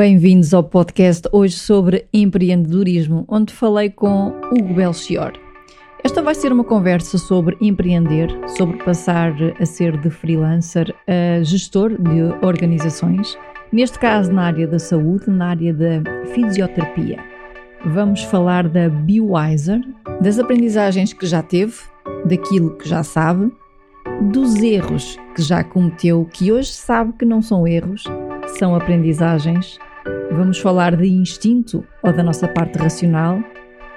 Bem-vindos ao podcast hoje sobre empreendedorismo, onde falei com Hugo Belchior. Esta vai ser uma conversa sobre empreender, sobre passar a ser de freelancer a gestor de organizações, neste caso na área da saúde, na área da fisioterapia. Vamos falar da BioWiser, das aprendizagens que já teve, daquilo que já sabe, dos erros que já cometeu, que hoje sabe que não são erros, são aprendizagens Vamos falar de instinto ou da nossa parte racional?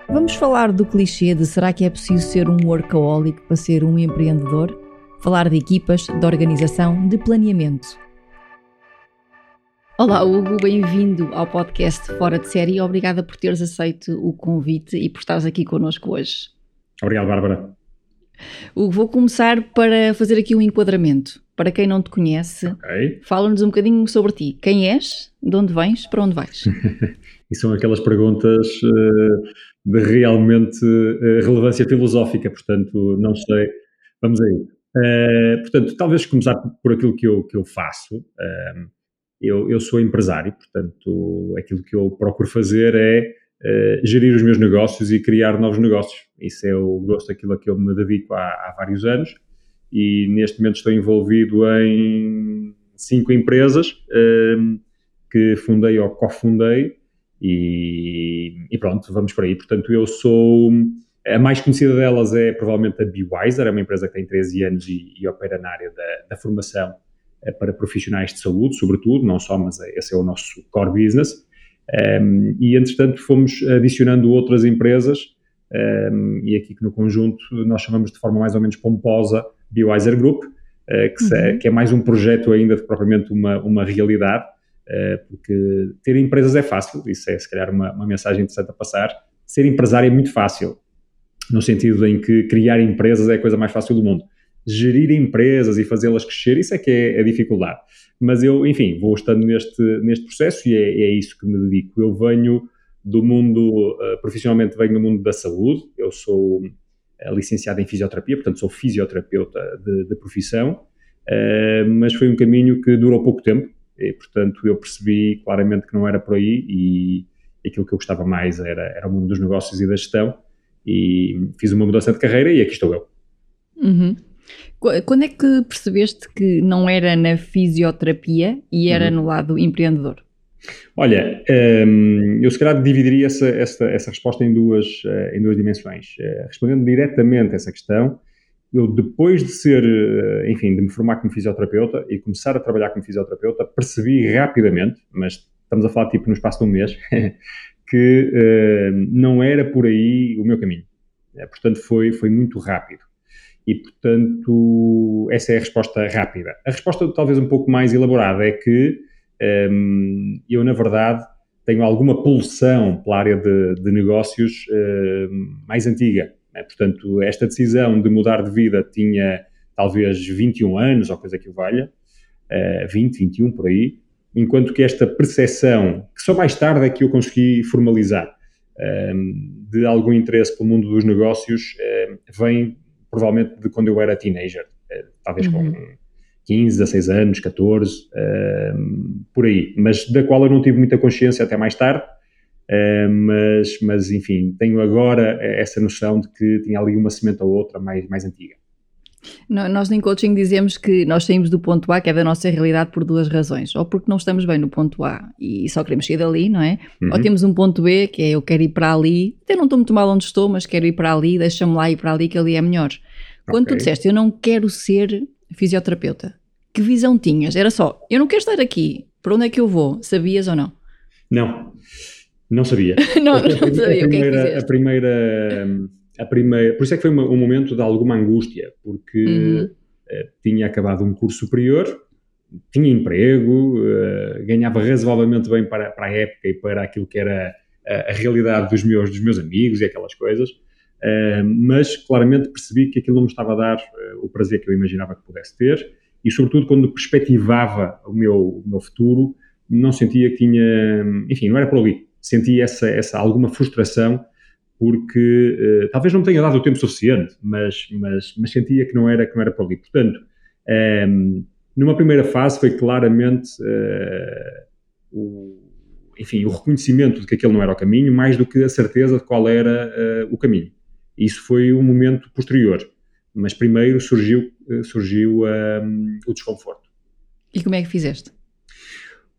Vamos falar do clichê de será que é preciso ser um workaholic para ser um empreendedor? Falar de equipas, de organização, de planeamento. Olá Hugo, bem-vindo ao podcast Fora de Série. Obrigada por teres aceito o convite e por estares aqui connosco hoje. Obrigado, Bárbara. Hugo, vou começar para fazer aqui um enquadramento. Para quem não te conhece, okay. fala-nos um bocadinho sobre ti. Quem és? De onde vens? Para onde vais? e são aquelas perguntas uh, de realmente uh, relevância filosófica, portanto, não sei. Vamos aí. Uh, portanto, talvez começar por aquilo que eu, que eu faço. eu, eu sou empresário, portanto, aquilo que eu procuro fazer é gerir os meus negócios e criar novos negócios. Isso é o gosto daquilo a que eu me dedico há, há vários anos e neste momento estou envolvido em cinco empresas um, que fundei ou cofundei e, e, pronto, vamos por aí. Portanto, eu sou. A mais conhecida delas é provavelmente a BeWiser, é uma empresa que tem 13 anos e, e opera na área da, da formação eh, para profissionais de saúde, sobretudo, não só, mas esse é o nosso core business. Um, e, entretanto, fomos adicionando outras empresas, um, e aqui que no conjunto nós chamamos de forma mais ou menos pomposa BioWiser Group, uh, que, se, uhum. que, é mais um projeto ainda de propriamente uma, uma realidade, uh, porque ter empresas é fácil, isso é se calhar uma, uma mensagem interessante a passar. Ser empresário é muito fácil, no sentido em que criar empresas é a coisa mais fácil do mundo. Gerir empresas e fazê-las crescer, isso é que é a dificuldade. Mas eu, enfim, vou estando neste, neste processo e é, é isso que me dedico. Eu venho do mundo, uh, profissionalmente venho do mundo da saúde, eu sou licenciado em fisioterapia, portanto sou fisioterapeuta de, de profissão, uh, mas foi um caminho que durou pouco tempo e, portanto, eu percebi claramente que não era por aí e aquilo que eu gostava mais era, era o mundo dos negócios e da gestão e fiz uma mudança de carreira e aqui estou eu. Uhum. Quando é que percebeste que não era na fisioterapia e era uhum. no lado empreendedor? Olha, um, eu se calhar dividiria essa, essa, essa resposta em duas, uh, em duas dimensões. Uh, respondendo diretamente a essa questão, eu depois de ser, uh, enfim, de me formar como fisioterapeuta e começar a trabalhar como fisioterapeuta, percebi rapidamente, mas estamos a falar tipo no espaço de um mês, que não era por aí o meu caminho. portanto, foi, foi muito rápido. E, portanto, essa é a resposta rápida. A resposta talvez um pouco mais elaborada é que um, eu, na verdade, tenho alguma pulsão pela área de, de negócios uh, mais antiga. Né? Portanto, esta decisão de mudar de vida tinha talvez 21 anos, ou coisa que o valha, uh, 20, 21 por aí, enquanto que esta percepção, que só mais tarde é que eu consegui formalizar, um, de algum interesse pelo mundo dos negócios, uh, vem provavelmente de quando eu era teenager, uh, talvez uhum. com 15, 16 anos, 14, uh, por aí, mas da qual eu não tive muita consciência até mais tarde, uh, mas, mas enfim, tenho agora essa noção de que tinha ali uma semente ou outra mais, mais antiga. Nós em coaching dizemos que nós saímos do ponto A, que é da nossa realidade, por duas razões. Ou porque não estamos bem no ponto A e só queremos sair dali, não é? Uhum. Ou temos um ponto B, que é eu quero ir para ali, até não estou muito mal onde estou, mas quero ir para ali, deixa-me lá ir para ali, que ali é melhor. Quando okay. tu disseste eu não quero ser fisioterapeuta. Que visão tinhas? Era só, eu não quero estar aqui, para onde é que eu vou? Sabias ou não? Não, não sabia. não, não sabia. A primeira, a primeira, a primeira, por isso é que foi um momento de alguma angústia, porque uhum. uh, tinha acabado um curso superior, tinha emprego, uh, ganhava razoavelmente bem para, para a época e para aquilo que era a, a realidade dos meus, dos meus amigos e aquelas coisas, uh, mas claramente percebi que aquilo não me estava a dar o prazer que eu imaginava que pudesse ter e, sobretudo, quando perspectivava o meu, o meu futuro, não sentia que tinha, enfim, não era por ali. Sentia essa, essa alguma frustração porque uh, talvez não me tenha dado o tempo suficiente, mas, mas, mas sentia que não era que não era por ali. Portanto, um, ehm, numa primeira fase foi claramente uh, o, enfim, o reconhecimento de que aquele não era o caminho, mais do que a certeza de qual era uh, o caminho. Isso foi um momento posterior, mas primeiro surgiu, surgiu um, ehm, o desconforto. E como é que fizeste?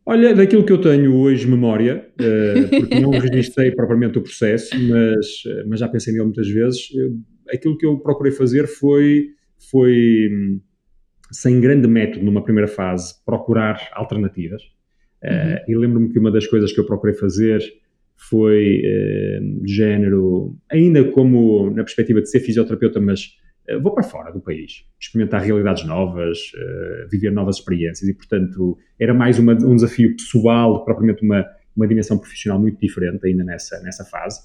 Olha, daquilo que eu tenho hoje memória, uh, porque não registrei propriamente o processo, mas, eh, mas já pensei nele muitas vezes, uh, aquilo que eu procurei fazer foi, foi, hum, sem grande método numa primeira fase, procurar alternativas. Uhum. e lembro-me que uma das coisas que eu procurei fazer foi de género, ainda como na perspectiva de ser fisioterapeuta, mas eh, vou para fora do país, experimentar realidades novas, uh, viver novas experiências e, portanto, era mais uma, um desafio pessoal, propriamente uma, uma dimensão profissional muito diferente ainda nessa, nessa fase.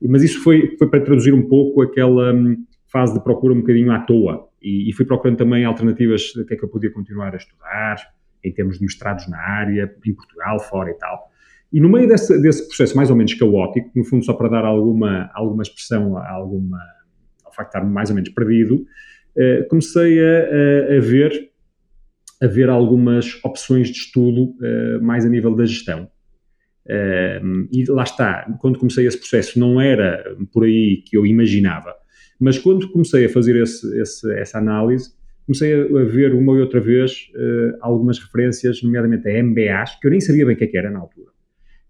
Mas isso foi, foi para traduzir um pouco aquela um, fase de procura um bocadinho à toa e, e, fui procurando também alternativas de que é que eu podia continuar a estudar, em termos de mestrados na área, em Portugal, fora e tal. E no meio desse, desse processo mais ou menos caótico, no fundo só para dar alguma, alguma expressão alguma facto de estar mais ou menos perdido, uh, comecei a, a, a, ver, a ver algumas opções de estudo uh, mais a nível da gestão. Uh, e lá está, quando comecei esse processo não era por aí que eu imaginava, mas quando comecei a fazer esse, esse, essa análise, comecei a, ver uma e outra vez algumas referências, nomeadamente a MBAs, que eu nem sabia bem o que, é que era na altura.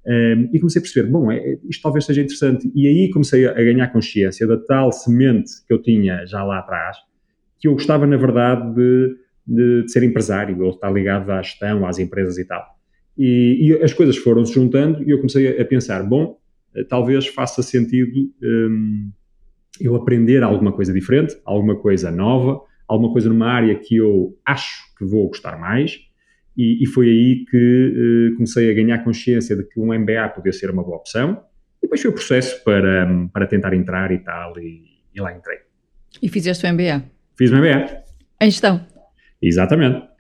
Um, e comecei a perceber, bom, é, isto talvez seja interessante. E aí comecei a, a, ganhar consciência da tal semente que eu tinha já lá atrás, que eu gostava, na verdade, de, de, de ser empresário, ou estar ligado à gestão, às empresas e tal. E, e as coisas foram se juntando e eu comecei a, a pensar, bom, eh, talvez faça sentido um, eu aprender alguma coisa diferente, alguma coisa nova, alguma coisa numa área que eu acho que vou gostar mais e, e foi aí que uh, comecei a ganhar consciência de que um MBA podia ser uma boa opção. E depois foi o processo para, para tentar entrar e tal, e, e lá entrei. E fizeste o MBA? Fiz o MBA. Em gestão? Exatamente.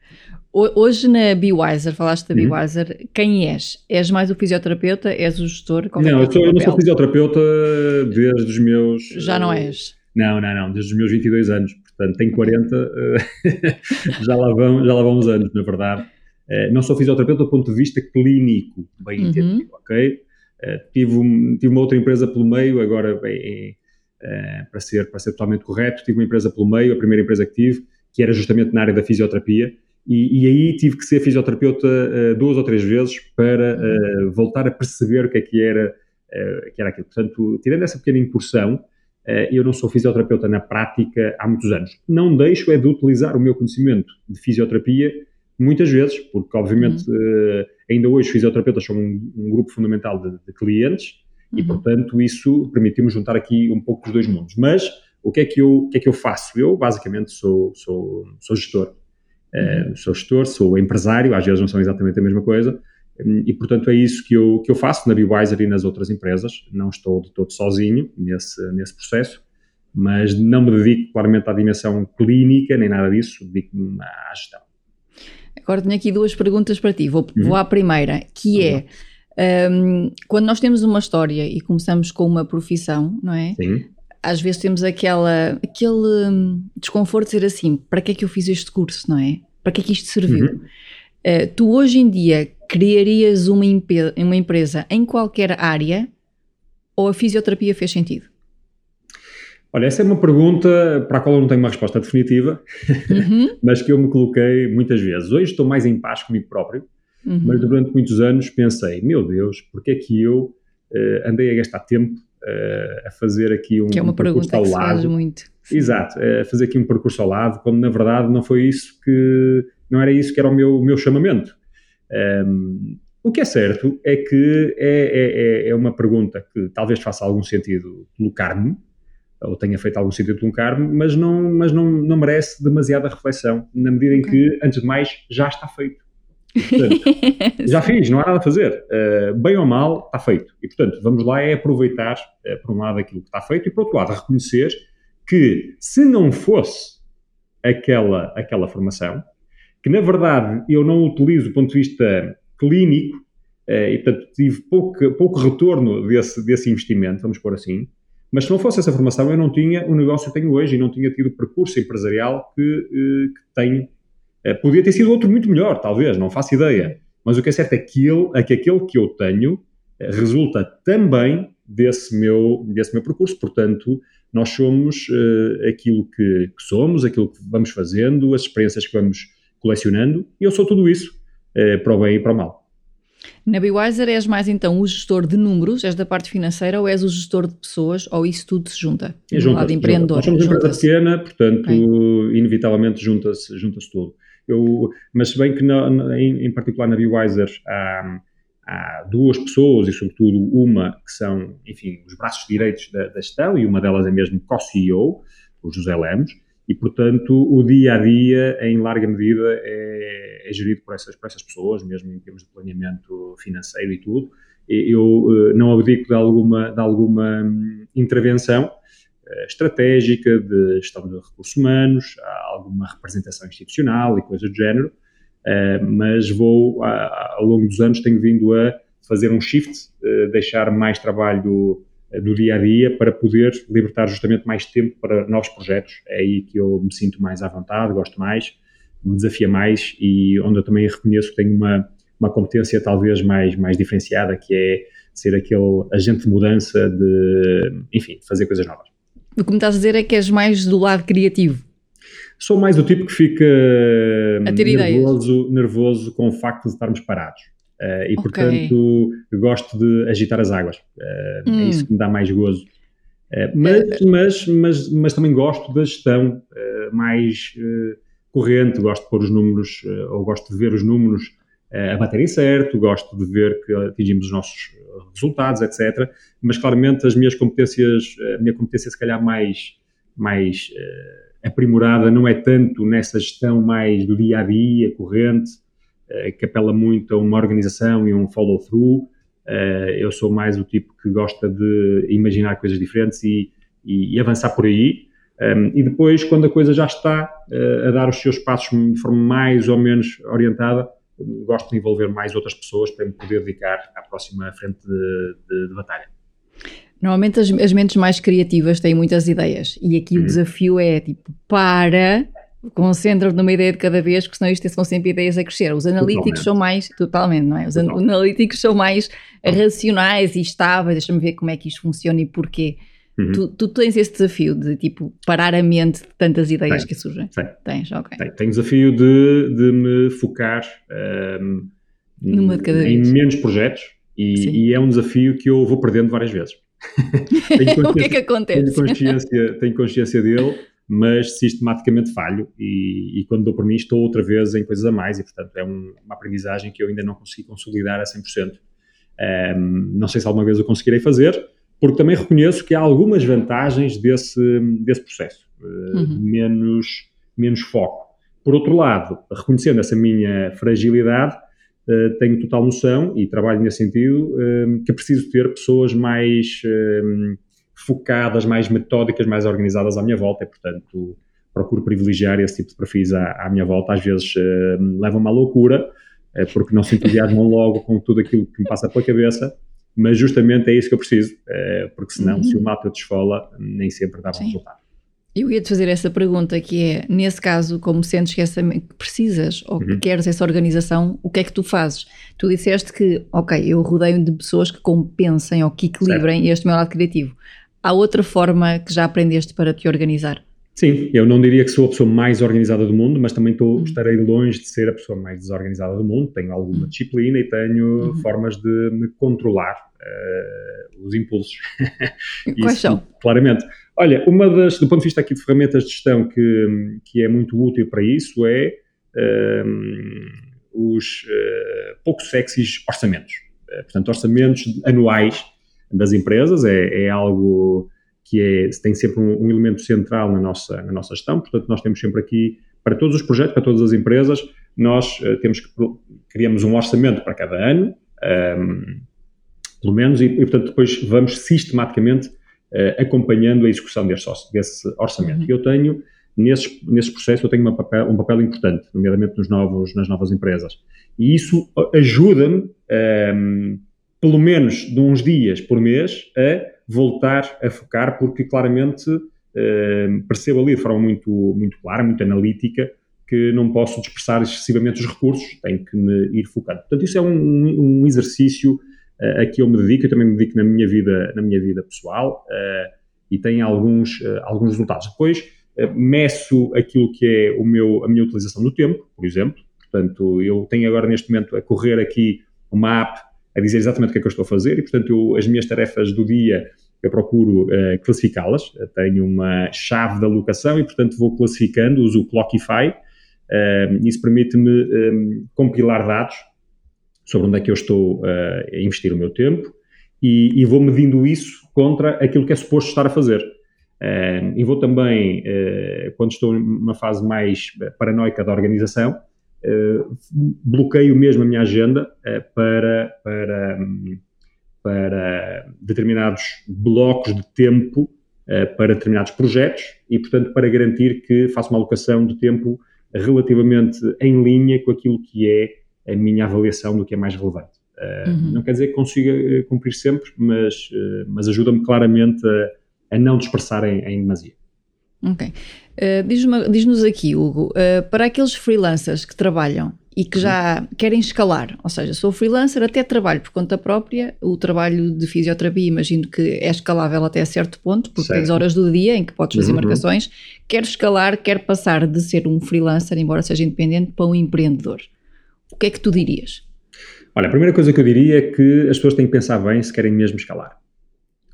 Hoje na BeWiser, falaste da BeWiser, uhum. quem és? És mais o fisioterapeuta? És o gestor? Qual é não, é eu, sou, eu não sou fisioterapeuta desde os meus... Já não és? Não, não, não, desde os meus 22 anos. Portanto, tenho 40, já, lá vão, já lá vão uns anos, na verdade. Eh, não sou fisioterapeuta do ponto de vista clínico, bem uhum. entendido, ok? Uh, tive, um, tive, uma outra empresa pelo meio, agora bem, uh, para, ser, para ser totalmente correto, tive uma empresa pelo meio, a primeira empresa que tive, que era justamente na área da fisioterapia, e, e aí tive que ser fisioterapeuta duas ou três vezes para voltar a perceber o que é que era, que era aquilo. Portanto, tirando essa pequena incursão, eu não sou fisioterapeuta na prática há muitos anos. Não deixo é de utilizar o meu conhecimento de fisioterapia muitas vezes, porque obviamente uhum. uh, ainda hoje os fisioterapeutas são um, um grupo fundamental de, de clientes uhum. e, portanto, isso permitiu-me juntar aqui um pouco dos dois mundos. Mas o que é que eu, o que é que eu faço? Eu, basicamente, sou, sou, sou gestor. Uh, sou gestor, sou empresário, às vezes não são exatamente a mesma coisa, um, e, portanto, é isso que eu, que eu faço na BeWiser e nas outras empresas. Não estou de todo sozinho nesse, nesse processo, mas não me dedico claramente à dimensão clínica, nem nada disso, dedico-me à gestão. Agora tenho aqui duas perguntas para ti. Vou, uhum. vou à primeira, que é um, quando nós temos uma história e começamos com uma profissão, não é? Sim. Às vezes temos aquela, aquele hum, desconforto de ser assim: para que é que eu fiz este curso, não é? Para que é que isto serviu? Uhum. Uh, tu hoje em dia criarias uma, uma empresa em qualquer área ou a fisioterapia fez sentido? Olha, essa é uma pergunta para a qual eu não tenho uma resposta definitiva, uhum. mas que eu me coloquei muitas vezes. Hoje estou mais em paz comigo próprio, uhum. mas durante muitos anos pensei, meu Deus, porque é que eu uh, andei a gastar tempo uh, a fazer aqui um, que é uma um pergunta percurso ao lado. muito. Exato, a fazer aqui um percurso ao lado, quando na verdade não foi isso que, não era isso que era o meu, o meu chamamento. Um, ehm, o que é certo é que é, é, é, é uma pergunta que talvez faça algum sentido colocar-me, ou tenha feito algum sentido de um cargo, mas não, mas não, não merece demasiada reflexão, na medida em que, antes de mais, já está feito. Portanto, já fiz, não há nada a fazer. Uh, bem ou mal, está feito. E, portanto, vamos lá é aproveitar, uh, por um lado, aquilo que está feito e, por outro lado, reconhecer que, se não fosse aquela, aquela formação, que, na verdade, eu não utilizo do ponto de vista clínico, uh, e, portanto, tive pouco, pouco retorno desse, desse investimento, vamos pôr assim, mas se não fosse essa formação, eu não tinha o negócio que tenho hoje e não tinha tido o percurso empresarial que, que tenho Uh, podia ter sido outro muito melhor, talvez, não faço ideia. Mas o que é certo é que, ele, é que aquele que eu tenho uh, resulta também desse meu, desse meu percurso. Portanto, nós somos uh, aquilo que, que, somos, aquilo que vamos fazendo, as experiências que vamos colecionando, e eu sou tudo isso, para o bem e para o mal. Na Bewiser és mais então o gestor de números, és da parte financeira, ou és o gestor de pessoas, ou isso tudo se junta? É, junta lado empreendedor. Nós somos uma empresa pequena, portanto, okay. inevitavelmente junta-se junta tudo. Eu, mas se bem que na, na, em, em, particular na BeWiser há, há, duas pessoas e sobretudo uma que são, enfim, os braços direitos da, da gestão e uma delas é mesmo co-CEO, o José Lemos, e portanto o dia a dia em larga medida é, é gerido por essas, por essas pessoas, mesmo em termos de planeamento financeiro e tudo. Eu eh, não abdico de alguma, de alguma hum, intervenção, eh, estratégica, de gestão de recursos humanos, alguma representação institucional e coisas do género, eh, mas vou, ao longo dos anos, tenho vindo a fazer um shift, deixar mais trabalho do dia a dia para poder libertar justamente mais tempo para novos projetos. É aí que eu me sinto mais à vontade, gosto mais, me desafia mais e onde eu também reconheço que tenho uma, uma competência talvez mais, mais diferenciada, que é ser aquele agente de mudança, de, enfim, fazer coisas novas. O que me estás a dizer é que és mais do lado criativo. Sou mais o tipo que fica nervoso, nervoso com o facto de estarmos parados. Uh, e, okay. portanto, gosto de agitar as águas. Uh, hum. É isso que me dá mais gozo. Uh, mas, mas, mas, mas também gosto da gestão mais corrente, gosto de pôr os números, ou gosto de ver os números a baterem certo, gosto de ver que atingimos os nossos resultados, etc. Mas claramente as minhas competências, a minha competência se calhar mais, mais uh, aprimorada não é tanto nessa gestão mais do dia a dia, corrente, que apela muito a uma organização e um follow-through. Eu sou mais o tipo que gosta de imaginar coisas diferentes e, e, e avançar por aí. Um, e depois, quando a coisa já está a dar os seus passos de forma mais ou menos orientada, gosto de envolver mais outras pessoas para me poder dedicar à próxima frente de, de, de batalha. Normalmente as, as, mentes mais criativas têm muitas ideias e aqui hum. o desafio é tipo, para, concentra-te numa ideia de cada vez, porque senão isto são sempre ideias a crescer. Os analíticos totalmente. são mais, totalmente, não é? Os totalmente. analíticos são mais racionais e estáveis, deixa-me ver como é que isto funciona e porquê. Uhum. Tu, tu, tens esse desafio de tipo parar a mente de tantas ideias que surgem? Sim. Tens, ok. Tenho, tenho o desafio de, de me focar um, de cada em vez. menos projetos e, e, é um desafio que eu vou perdendo várias vezes. o que é que acontece? Tenho consciência, tenho consciência dele, mas sistematicamente falho e, e, quando dou por mim estou outra vez em coisas a mais e portanto é um, uma aprendizagem que eu ainda não consegui consolidar a 100%. Um, não sei se alguma vez eu conseguirei fazer, porque também reconheço que há algumas vantagens desse, desse processo, eh, uhum. menos, menos foco. Por outro lado, reconhecendo essa minha fragilidade, uh, tenho total noção e trabalho nesse sentido uh, que preciso ter pessoas mais focadas, mais metódicas, mais organizadas à minha volta e, portanto, procuro privilegiar esse tipo de perfis à, à minha volta. Às vezes levam-me à loucura, porque não se entusiasmam logo com tudo aquilo que me passa pela cabeça mas justamente é isso que eu preciso, eh, porque senão, uhum. se o mapa te esfola, nem sempre dá bom resultado. Eu ia-te fazer essa pergunta, que é, nesse caso, como sentes que, essa, que precisas ou que uhum. queres essa organização, o que é que tu fazes? Tu disseste que, ok, eu rodeio de pessoas que compensem ou que equilibrem certo. este meu lado criativo. Há outra forma que já aprendeste para te organizar? Sim, eu não diria que sou a pessoa mais organizada do mundo, mas também tô, uhum. estarei longe de ser a pessoa mais desorganizada do mundo. Tenho alguma uhum. disciplina e tenho uhum. formas de me controlar uh, os impulsos. Quais são? Claramente. Olha, uma das, do ponto de vista aqui de ferramentas de gestão que, que é muito útil para isso é um, os uh, pouco sexys orçamentos. Uh, portanto, orçamentos anuais das empresas é, é algo que é, tem sempre um, um, elemento central na nossa, na nossa gestão, portanto, nós temos sempre aqui, para todos os projetos, para todas as empresas, nós uh, temos que, criamos um orçamento para cada ano, um, ehm, pelo menos, e, e, portanto, depois vamos sistematicamente uh, acompanhando a execução desse, desse orçamento. Uhum. Eu tenho, nesses, nesses processos, eu tenho papel, um papel importante, nomeadamente nos novos, nas novas empresas. E isso ajuda-me, um, ehm, pelo menos de uns dias por mês, a voltar a focar, porque claramente uh, percebo ali de forma muito, muito clara, muito analítica, que não posso dispersar excessivamente os recursos, tenho que me ir focando. Portanto, isso é um, um exercício uh, a que eu me dedico, eu também me dedico na minha vida, na minha vida pessoal uh, e tem alguns, uh, alguns resultados. Depois, meço aquilo que é o meu, a minha utilização do tempo, por exemplo. Portanto, eu tenho agora neste momento a correr aqui uma app a dizer exatamente o que é que eu estou a fazer e, portanto, eu, as minhas tarefas do dia eu procuro uh, classificá-las. Tenho uma chave de alocação e, portanto, vou classificando, uso o Clockify. Uh, isso permite-me um, compilar dados sobre onde é que eu estou uh, a investir o meu tempo e, e, vou medindo isso contra aquilo que é suposto estar a fazer. e vou também, quando estou numa fase mais paranoica da organização, bloqueio mesmo a minha agenda para, para um, para determinados blocos de tempo uh, para determinados projetos e, portanto, para garantir que faço uma alocação de tempo relativamente em linha com aquilo que é a minha avaliação do que é mais relevante. Uh, uhum. Não quer dizer que consiga eh, cumprir sempre, mas, mas ajuda-me claramente a, a, não dispersar em, em demasia. Ok. Uh, Diz-nos diz aqui, Hugo, para aqueles freelancers que trabalham e que já querem escalar. Ou seja, sou freelancer, até trabalho por conta própria. O trabalho de fisioterapia, imagino que é escalável até certo ponto, porque certo. tens horas do dia em que podes fazer uhum. marcações. Quer escalar, quer passar de ser um freelancer, embora seja independente, para um empreendedor. O que é que tu dirias? Olha, a primeira coisa que eu diria é que as pessoas têm que pensar bem se querem mesmo escalar.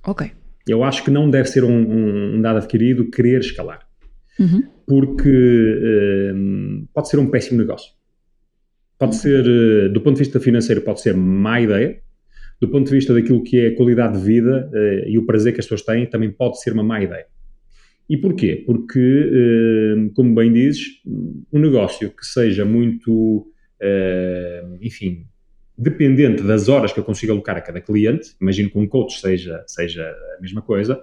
Ok. Eu acho que não deve ser um, um dado adquirido querer escalar. Uhum. Porque um, pode ser um péssimo negócio Pode ser, eh, do ponto de vista financeiro, pode ser má ideia. Do ponto de vista daquilo que é a qualidade de vida uh, e o prazer que as pessoas têm, também pode ser uma má ideia. E porquê? Porque, uh, como bem dizes, um negócio que seja muito, uh, enfim, dependente das horas que eu consigo alocar a cada cliente, imagino que um coach seja, seja a mesma coisa,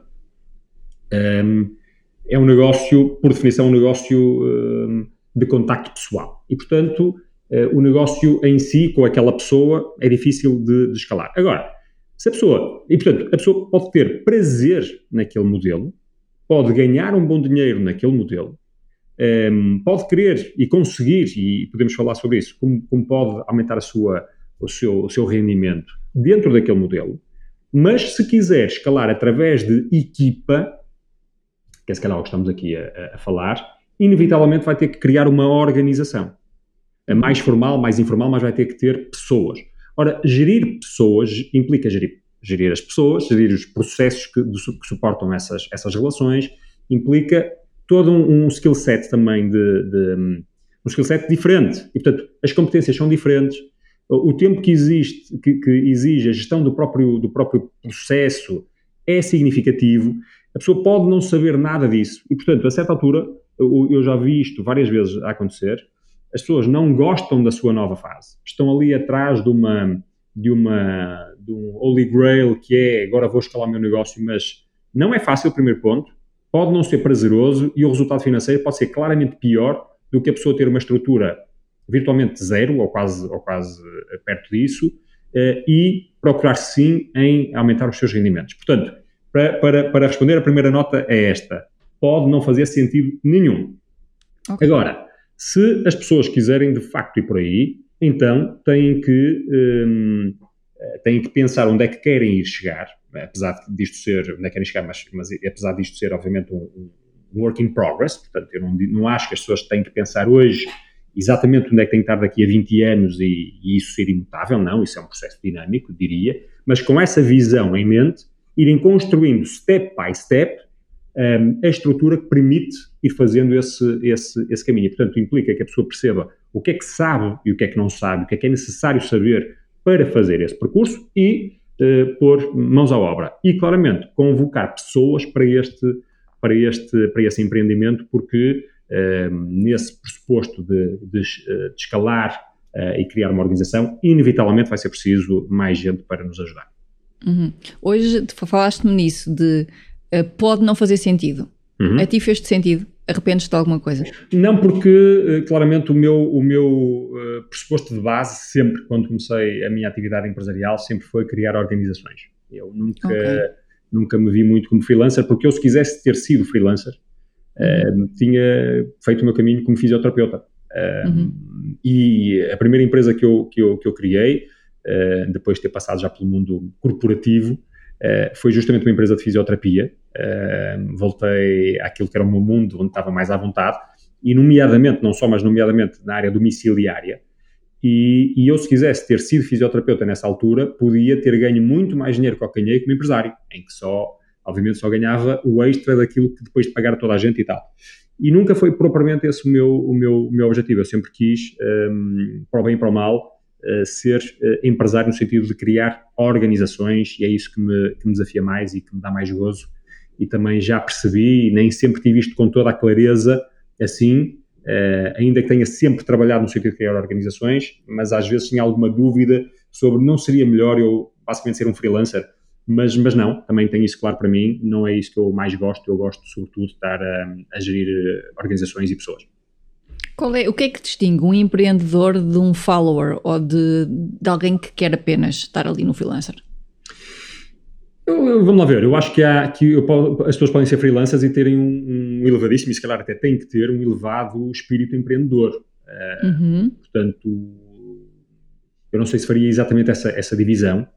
é um negócio, por definição, um negócio de contacto pessoal. E, portanto, uh, o negócio em si, com aquela pessoa, é difícil de, de, escalar. Agora, se a pessoa, e portanto, a pessoa pode ter prazer naquele modelo, pode ganhar um bom dinheiro naquele modelo, um, ehm, pode querer e conseguir, e podemos falar sobre isso, como, como pode aumentar a sua, o, seu, o seu rendimento dentro daquele modelo, mas se quiser escalar através de equipa, que é se calhar o que estamos aqui a, a falar, inevitavelmente vai ter que criar uma organização. Mais formal, mais informal, mas vai ter que ter pessoas. Ora, gerir pessoas implica gerir, gerir as pessoas, gerir os processos que, que suportam essas, essas relações, implica todo um, um skill set também de, de, um skill set diferente. E, portanto, as competências são diferentes, o tempo que existe, que, que, exige a gestão do próprio, do próprio processo é significativo. A pessoa pode não saber nada disso e, portanto, a certa altura, eu, eu já vi isto várias vezes a acontecer, as pessoas não gostam da sua nova fase. Estão ali atrás de uma de uma de um holy grail que é agora vou escalar o meu negócio, mas não é fácil o primeiro ponto, pode não ser prazeroso e o resultado financeiro pode ser claramente pior do que a pessoa ter uma estrutura virtualmente zero ou quase ou quase eh, perto disso uh, e procurar sim em aumentar os seus rendimentos. Portanto, para, para, para responder a primeira nota é esta, pode não fazer sentido nenhum. Okay. Agora, se as pessoas quiserem de facto ir por aí, então têm que, um, têm que pensar onde é que querem ir chegar, apesar disto ser, onde é que querem chegar, mas, mas apesar disto ser obviamente um, um work in progress, portanto eu não, não acho que as pessoas têm que pensar hoje exatamente onde é que tem que estar daqui a 20 anos e, e, isso ser imutável, não, isso é um processo dinâmico, diria, mas com essa visão em mente, irem construindo step by step um, a estrutura que permite ir fazendo esse, esse, esse caminho. E, portanto, implica que a pessoa perceba o que é que sabe e o que é que não sabe, o que é que é necessário saber para fazer esse percurso e uh, pôr mãos à obra. E, claramente, convocar pessoas para este, para este, para esse empreendimento, porque uh, nesse pressuposto de, de, de escalar uh, e criar uma organização, inevitavelmente vai ser preciso mais gente para nos ajudar. Uhum. Hoje falaste-me nisso, de pode não fazer sentido. Uhum. A ti fez-te sentido? Arrependes de alguma coisa? Não, porque claramente o meu, o meu uh, pressuposto de base, sempre quando comecei a minha atividade empresarial, sempre foi criar organizações. Eu nunca, okay. nunca me vi muito como freelancer, porque eu, se quisesse ter sido freelancer, uh, tinha feito o meu caminho como fisioterapeuta. Uh, uhum. E a primeira empresa que eu, que eu, que eu criei, depois de ter passado já pelo mundo corporativo, foi justamente uma empresa de fisioterapia Uh, voltei àquilo que era o meu mundo, onde estava mais à vontade, e nomeadamente, não só, mas nomeadamente na área domiciliária. E, e, eu, se quisesse ter sido fisioterapeuta nessa altura, podia ter ganho muito mais dinheiro que eu ganhei como empresário, em que só, obviamente, só ganhava o extra daquilo que depois de pagar toda a gente e tal. E nunca foi propriamente esse o meu, o meu, o meu objetivo. Eu sempre quis, um, para o bem e para o mal, ser uh, empresário no sentido de criar organizações, e é isso que me, que me desafia mais e que me dá mais gozo. E também já percebi, e nem sempre tive isto com toda a clareza assim, uh, ainda que tenha sempre trabalhado no sentido de criar organizações, mas às vezes tinha alguma dúvida sobre não seria melhor eu basicamente ser um freelancer, mas, mas não, também tenho isso claro para mim, não é isso que eu mais gosto, eu gosto sobretudo de estar a, a gerir eh, organizações e pessoas. É, o que é que distingue um empreendedor de um follower ou de, de alguém que quer apenas estar ali no freelancer? Eu, vamos lá ver, eu acho que, há, que eu, as pessoas podem ser freelancers e terem um, um, elevadíssimo, e se calhar até têm que ter um elevado espírito empreendedor. Uh, uhum. Portanto, eu não sei se faria exatamente essa, essa divisão.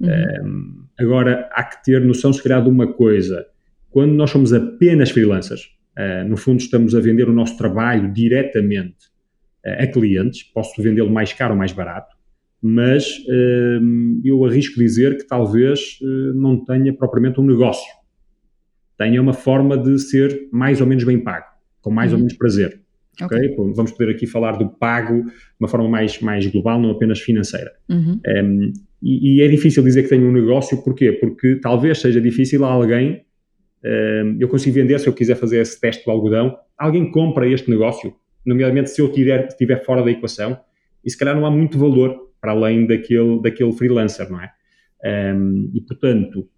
Uhum. Uh, agora, há que ter noção, se calhar, de uma coisa. Quando nós somos apenas freelancers, uh, no fundo estamos a vender o nosso trabalho diretamente a clientes, posso vendê-lo mais caro ou mais barato, mas uh, eu arrisco dizer que talvez uh, não tenha propriamente um negócio. Tenha uma forma de ser mais ou menos bem pago, com mais uhum. ou menos prazer. Okay. okay? Vamos poder aqui falar do pago de uma forma mais, mais global, não apenas financeira. Uhum. Um, e, e, é difícil dizer que tenho um negócio, porquê? Porque talvez seja difícil a alguém, eu consigo vender, se eu quiser fazer esse teste do algodão, alguém compra este negócio, nomeadamente se eu estiver fora da equação, e se calhar não há muito valor para além daquele, daquele freelancer, não é? Um, e, portanto,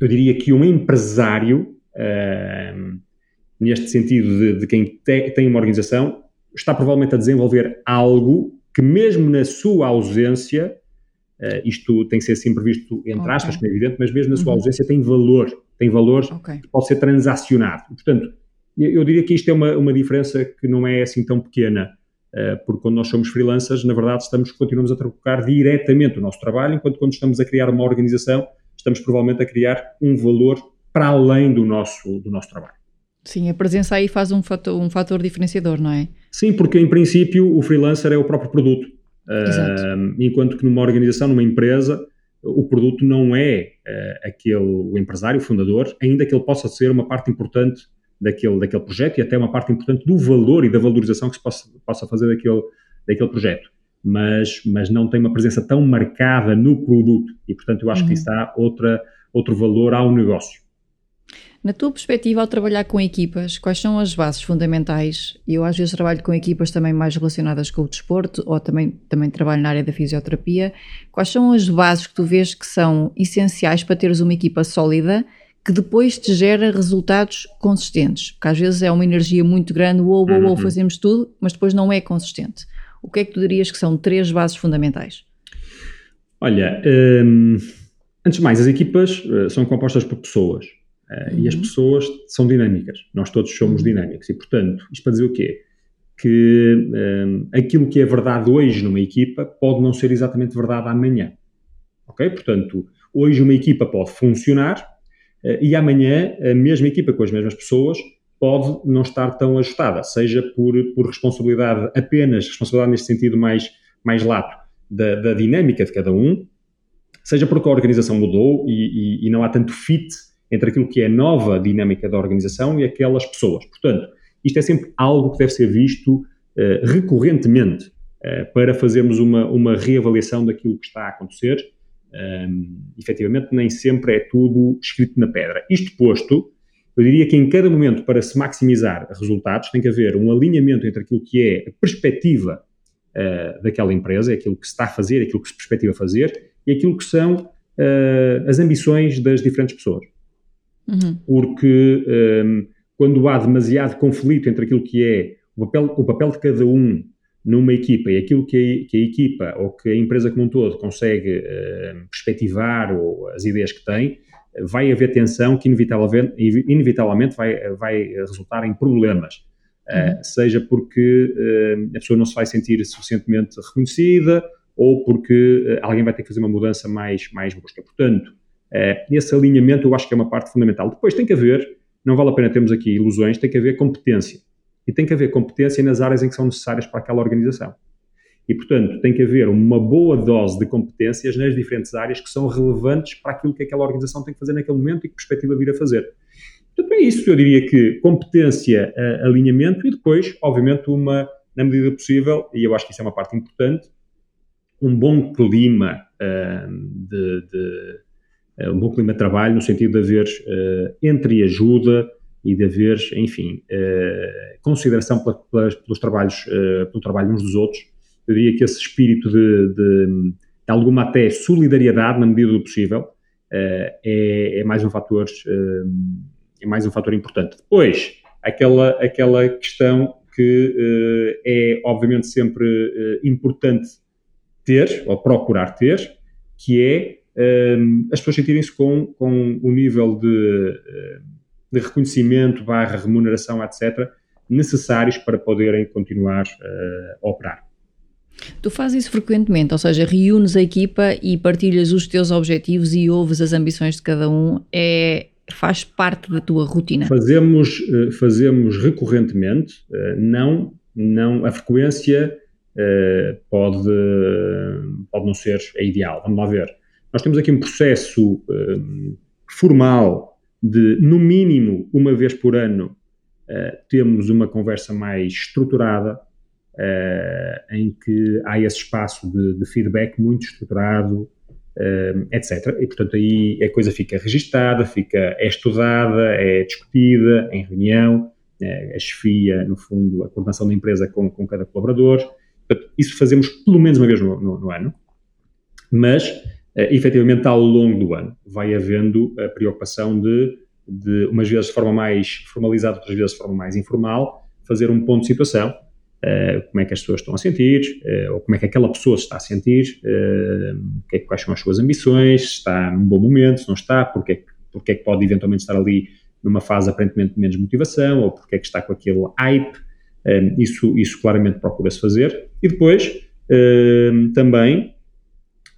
eu diria que um empresário, um, neste sentido de, de quem te, tem uma organização, está provavelmente a desenvolver algo que, mesmo na sua ausência, uh, isto tem que ser sempre visto entre aspas, okay. como é evidente, mas mesmo na sua uhum. ausência tem valor, tem valor okay. que pode ser transacionado. portanto, eu, diria que isto é uma, uma diferença que não é assim tão pequena. Eh, porque quando nós somos freelancers, na verdade, estamos, continuamos a trocar diretamente o nosso trabalho, enquanto quando estamos a criar uma organização, estamos provavelmente a criar um valor para além do nosso, do nosso trabalho. Sim, a presença aí faz um fator, um fator diferenciador, não é? Sim, porque em princípio o freelancer é o próprio produto. Uh, enquanto que numa organização, numa empresa, o produto não é uh, aquele o empresário, o fundador, ainda que ele possa ser uma parte importante daquele, daquele projeto e até uma parte importante do valor e da valorização que se possa, possa fazer daquele, daquele projeto. Mas, mas não tem uma presença tão marcada no produto e, portanto, eu acho uhum. que isso dá outra, outro valor ao negócio. Na tua perspectiva, ao trabalhar com equipas, quais são as bases fundamentais? Eu às vezes trabalho com equipas também mais relacionadas com o desporto ou também, também trabalho na área da fisioterapia. Quais são as bases que tu vês que são essenciais para teres uma equipa sólida que depois te gera resultados consistentes. Porque às vezes é uma energia muito grande, ou ou ou fazemos tudo, mas depois não é consistente. O que é que tu dirias que são três bases fundamentais? Olha, hum, antes de mais, as equipas uh, são compostas por pessoas uh, uhum. e as uhum. pessoas são dinâmicas. Nós todos somos uhum. dinâmicos e, portanto, isto para dizer o quê? Que um, aquilo que é verdade hoje numa equipa pode não ser exatamente verdade amanhã. Ok? Portanto, hoje uma equipa pode funcionar eh, e amanhã a mesma equipa com as mesmas pessoas pode não estar tão ajustada, seja por, por responsabilidade apenas, responsabilidade neste sentido mais, mais lato, da, da dinâmica de cada um, seja porque a organização mudou e, e, e, não há tanto fit entre aquilo que é a nova dinâmica da organização e aquelas pessoas. Portanto, isto é sempre algo que deve ser visto uh, recorrentemente uh, para fazermos uma, uma reavaliação daquilo que está a acontecer Um, efetivamente, nem sempre é tudo escrito na pedra. Isto posto, eu diria que em cada momento, para se maximizar resultados, tem que haver um alinhamento entre aquilo que é a perspectiva uh, daquela empresa, aquilo que se está a fazer, aquilo que se perspectiva fazer, e aquilo que são as ambições das diferentes pessoas. Uhum. Porque um, quando há demasiado conflito entre aquilo que é o papel, o papel de cada um numa equipa e aquilo que a, que a, equipa ou que a empresa como um todo consegue uh, perspectivar ou as ideias que tem, vai haver tensão que inevitavelmente, inevitavelmente vai, vai resultar em problemas. Uhum. Uh, seja porque uh, a pessoa não se vai sentir suficientemente reconhecida ou porque alguém vai ter que fazer uma mudança mais, mais brusca. Portanto, esse alinhamento eu acho que é uma parte fundamental. Depois tem que haver, não vale a pena termos aqui ilusões, tem que haver competência. E tem que haver competência nas áreas em que são necessárias para aquela organização. E, portanto, tem que haver uma boa dose de competências nas diferentes áreas que são relevantes para aquilo que aquela organização tem que fazer naquele momento e que perspectiva vir a fazer. Portanto, é isso. Eu diria que competência, alinhamento e depois, obviamente, uma, na medida possível, e eu acho que isso é uma parte importante, um bom clima uh, de, de um bom clima de trabalho, no sentido de haver uh, entre ajuda, e de haver, enfim, uh, consideração pela, pelas, pelos trabalhos, uh, pelo trabalho uns dos outros. Eu diria que esse espírito de, de, de alguma até solidariedade, na medida do possível, uh, é, é, mais um fator, é mais um fator importante. Depois, aquela, aquela questão que é, obviamente, sempre importante ter, ou procurar ter, que é as pessoas sentirem-se com, com o nível de de reconhecimento, barra remuneração, etc., necessários para poderem continuar uh, a operar. Tu fazes isso frequentemente, ou seja, reúnes a equipa e partilhas os teus objetivos e ouves as ambições de cada um, é, faz parte da tua rotina? Fazemos, eh, fazemos recorrentemente, eh, não, não a frequência pode, pode não ser a ideal. Vamos lá ver. Nós temos aqui um processo formal de, no mínimo, uma vez por ano, uh, temos uma conversa mais estruturada, uh, em que há esse espaço de, de feedback muito estruturado, uh, etc. E, portanto, aí a coisa fica registada, fica, é estudada, é discutida em reunião, a chefia, no fundo, a coordenação da empresa com, com cada colaborador. Portanto, isso fazemos pelo menos uma vez no, no, no ano, mas efetivamente ao longo do ano vai havendo a preocupação de, de, umas vezes de forma mais formalizada, outras vezes de forma mais informal, fazer um ponto de situação, uh, como é que as pessoas estão a sentir, uh, ou como é que aquela pessoa se está a sentir, é, quais são as suas ambições, se está num bom momento, se não está, porque é, que, porque é que pode eventualmente estar ali numa fase aparentemente de menos motivação, ou porque é que está com aquele hype, isso, isso claramente procura-se fazer. E depois, também,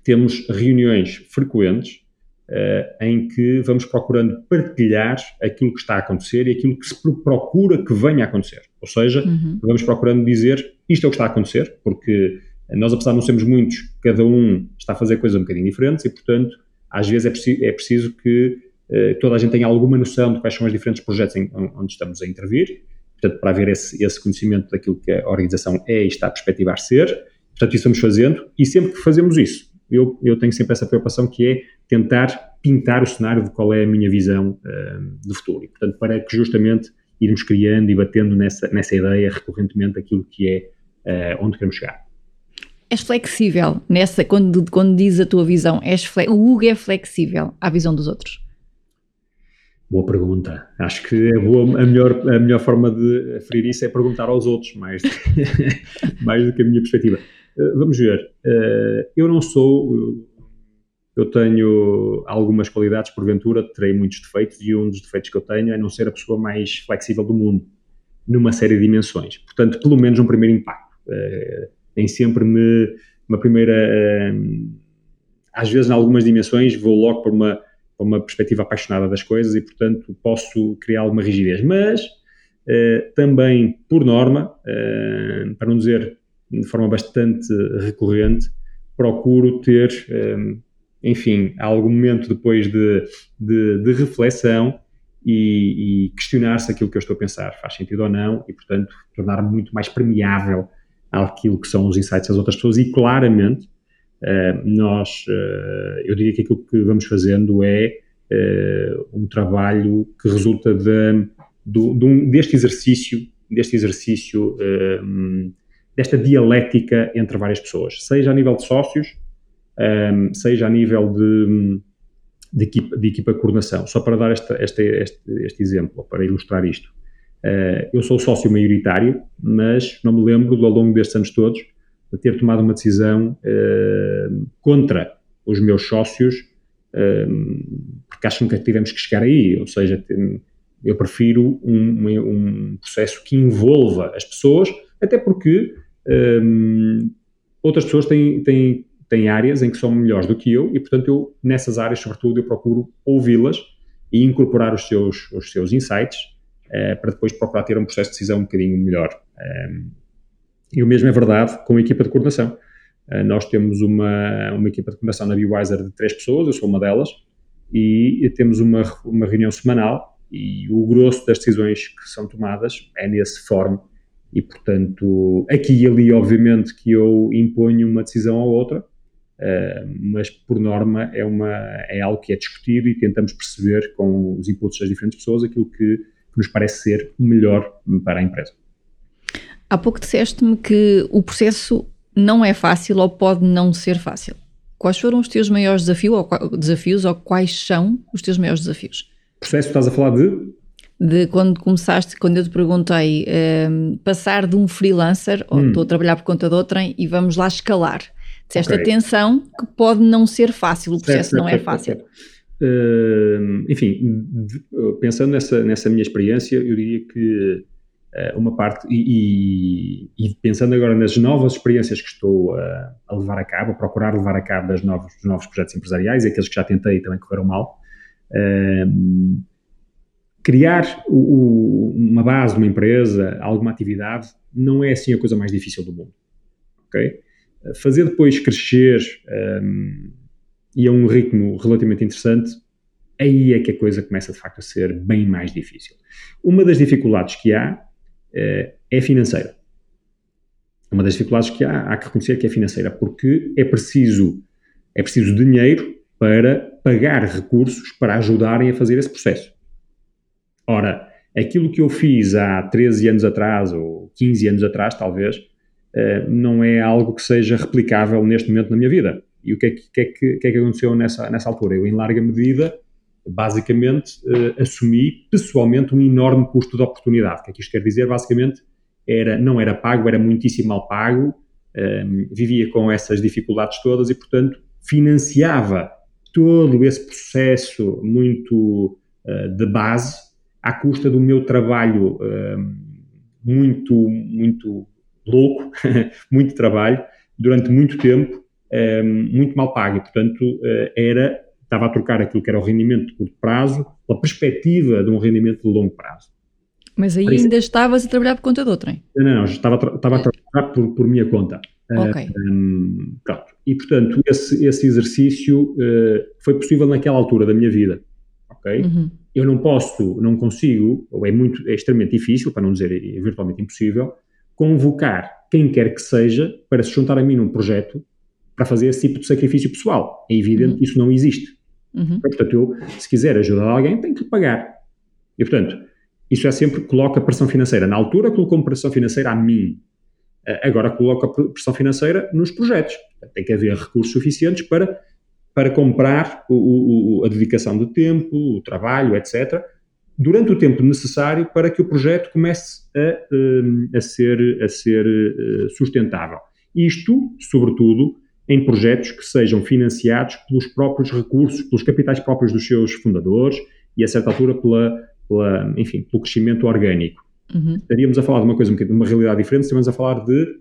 temos reuniões frequentes uh, em que vamos procurando partilhar aquilo que está a acontecer e aquilo que se procura que venha a acontecer. Ou seja, uhum. vamos procurando dizer isto é o que está a acontecer, porque nós, apesar de não sermos muitos, cada um está a fazer coisas um bocadinho diferentes e, portanto, às vezes é, preciso, é preciso que uh, toda a gente tenha alguma noção de quais são os diferentes projetos em, onde estamos a intervir, portanto, para haver esse, esse conhecimento daquilo que a organização é e está a perspectivar ser. Portanto, isso vamos fazendo e sempre que fazemos isso, eu, eu tenho sempre essa preocupação que é tentar pintar o cenário de qual é a minha visão uh, do futuro. E, portanto, para que justamente irmos criando e batendo nessa, nessa ideia recorrentemente aquilo que é uh, onde queremos chegar. És flexível nessa, quando, quando diz a tua visão, és o Hugo é flexível à visão dos outros? Boa pergunta. Acho que é boa, a, melhor, a melhor forma de aferir isso é perguntar aos outros, mais, mais do que a minha perspectiva. Eh, vamos ver, uh, eu não sou, eu tenho algumas qualidades, porventura, terei muitos defeitos e um dos defeitos que eu tenho é não ser a pessoa mais flexível do mundo, numa série de dimensões. Portanto, pelo menos um primeiro impacto. Uh, nem sempre me, uma primeira, às vezes, em algumas dimensões, vou logo para uma, para uma perspectiva apaixonada das coisas e, portanto, posso criar alguma rigidez. Mas, também, por norma, para não dizer de forma bastante recorrente, procuro ter, ehm, enfim, algum momento depois de, de, de reflexão e, e questionar se aquilo que eu estou a pensar faz sentido ou não e, portanto, tornar-me muito mais permeável àquilo que são os insights das outras pessoas. E, claramente, nós, eu diria que aquilo que vamos fazendo é um trabalho que resulta de, de, de um, deste exercício, deste exercício, desta dialética entre várias pessoas, seja a nível de sócios, seja a nível de, de, equipa, de equipa de coordenação. Só para dar este, este exemplo, para ilustrar isto. Uh, eu sou sócio maioritário, mas não me lembro, ao longo destes anos todos, de ter tomado uma decisão uh, contra os meus sócios, uh, porque acham que tivemos que chegar aí. Ou seja, eu prefiro um, um, processo que envolva as pessoas, até porque um, outras pessoas têm, têm, têm áreas em que são melhores do que eu e, portanto, eu, nessas áreas, sobretudo, eu procuro ouvi-las e incorporar os seus, os seus insights uh, para depois procurar ter um processo de decisão um bocadinho melhor. Um, e o mesmo é verdade com a equipa de coordenação. Uh, nós temos uma, uma equipa de coordenação na BioWiser de três pessoas, eu sou uma delas, e temos uma, uma reunião semanal e o grosso das decisões que são tomadas é nesse fórum e, portanto, aqui e ali, obviamente, que eu imponho uma decisão ou outra, uh, mas, por norma, é, uma, é algo que é discutido e tentamos perceber com os inputs das diferentes pessoas aquilo que que nos parece ser o melhor para a empresa. Há pouco disseste-me que o processo não é fácil ou pode não ser fácil. Quais foram os teus maiores desafios ou, desafios ou quais são os teus maiores desafios? Processo, estás a falar de? De quando começaste, quando eu te perguntei, um, ehm, passar de um freelancer, hum. ou estou a trabalhar por conta de outrem, e vamos lá escalar. Disseste okay. atenção que pode não ser fácil, o processo certo, não certo, é fácil. Certo, Uh, enfim, pensando nessa, nessa minha experiência, eu diria que uh, uma parte, e, e, e, pensando agora nas novas experiências que estou a, a, levar a cabo, a procurar levar a cabo das novos, dos novos projetos empresariais, e aqueles que já tentei e também correram mal, uh, criar o, o, uma base uma empresa, alguma atividade, não é assim a coisa mais difícil do mundo. Ok? Fazer depois crescer. Um, e a um ritmo relativamente interessante, aí é que a coisa começa de facto a ser bem mais difícil. Uma das dificuldades que há uh, é financeira. Uma das dificuldades que há, há que reconhecer que é financeira, porque é preciso, é preciso dinheiro para pagar recursos para ajudarem a fazer esse processo. Ora, aquilo que eu fiz há 13 anos atrás, ou 15 anos atrás, talvez, uh, não é algo que seja replicável neste momento na minha vida. E o que é que, que, é que, que, é aconteceu nessa, nessa altura? Eu, em larga medida, basicamente, uh, assumi pessoalmente um enorme custo de oportunidade. O que é que isto quer dizer? Basicamente, era, não era pago, era muitíssimo mal pago, um, ehm, vivia com essas dificuldades todas e, portanto, financiava todo esse processo muito uh, de base à custa do meu trabalho uh, muito, muito louco, muito trabalho, durante muito tempo, Ehm, muito mal paga e, portanto, uh, era, estava a trocar aquilo que era o rendimento de curto prazo pela perspectiva de um rendimento de longo prazo. Mas aí ainda estavas a trabalhar por conta de outrem? Não, não, estava, a estava a trabalhar por, por minha conta. Ok. Um, pronto. E, portanto, esse, esse exercício uh, foi possível naquela altura da minha vida. Ok? Uhum. Eu não posso, não consigo, ou é muito, é extremamente difícil, para não dizer é virtualmente impossível, convocar quem quer que seja para se juntar a mim num projeto para fazer esse tipo de sacrifício pessoal. É evidente uhum. que isso não existe. Uhum. Portanto, eu, se quiser ajudar alguém, tenho que pagar. E, portanto, isso é sempre coloca pressão financeira. Na altura, colocou pressão financeira a mim. Agora, coloca pressão financeira nos projetos. Tem que haver recursos suficientes para, para comprar o, o, a dedicação do tempo, o trabalho, etc., durante o tempo necessário para que o projeto comece a, hum, a ser, a ser eh, sustentável. Isto, sobretudo, em projetos que sejam financiados pelos próprios recursos, pelos capitais próprios dos seus fundadores e, a certa altura, pela, pela enfim, pelo crescimento orgânico. Uhum. Estaríamos a falar de uma coisa, de uma realidade diferente, estaríamos a falar de,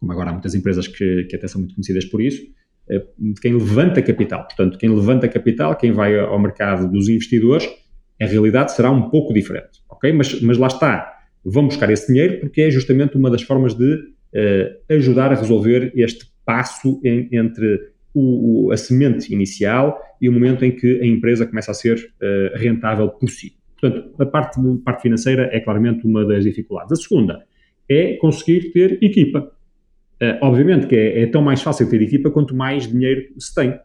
como agora há muitas empresas que, que até são muito conhecidas por isso, de quem levanta capital. Portanto, quem levanta capital, quem vai ao mercado dos investidores, a realidade será um pouco diferente, ok? Mas, mas lá está, vão buscar esse dinheiro porque é justamente uma das formas de uh, ajudar a resolver este passo em, entre o, o, a semente inicial e o momento em que a empresa começa a ser uh, rentável por si. Portanto, a parte, a parte financeira é claramente uma das dificuldades. A segunda é conseguir ter equipa. Uh, obviamente que é, é, tão mais fácil ter equipa quanto mais dinheiro se tem.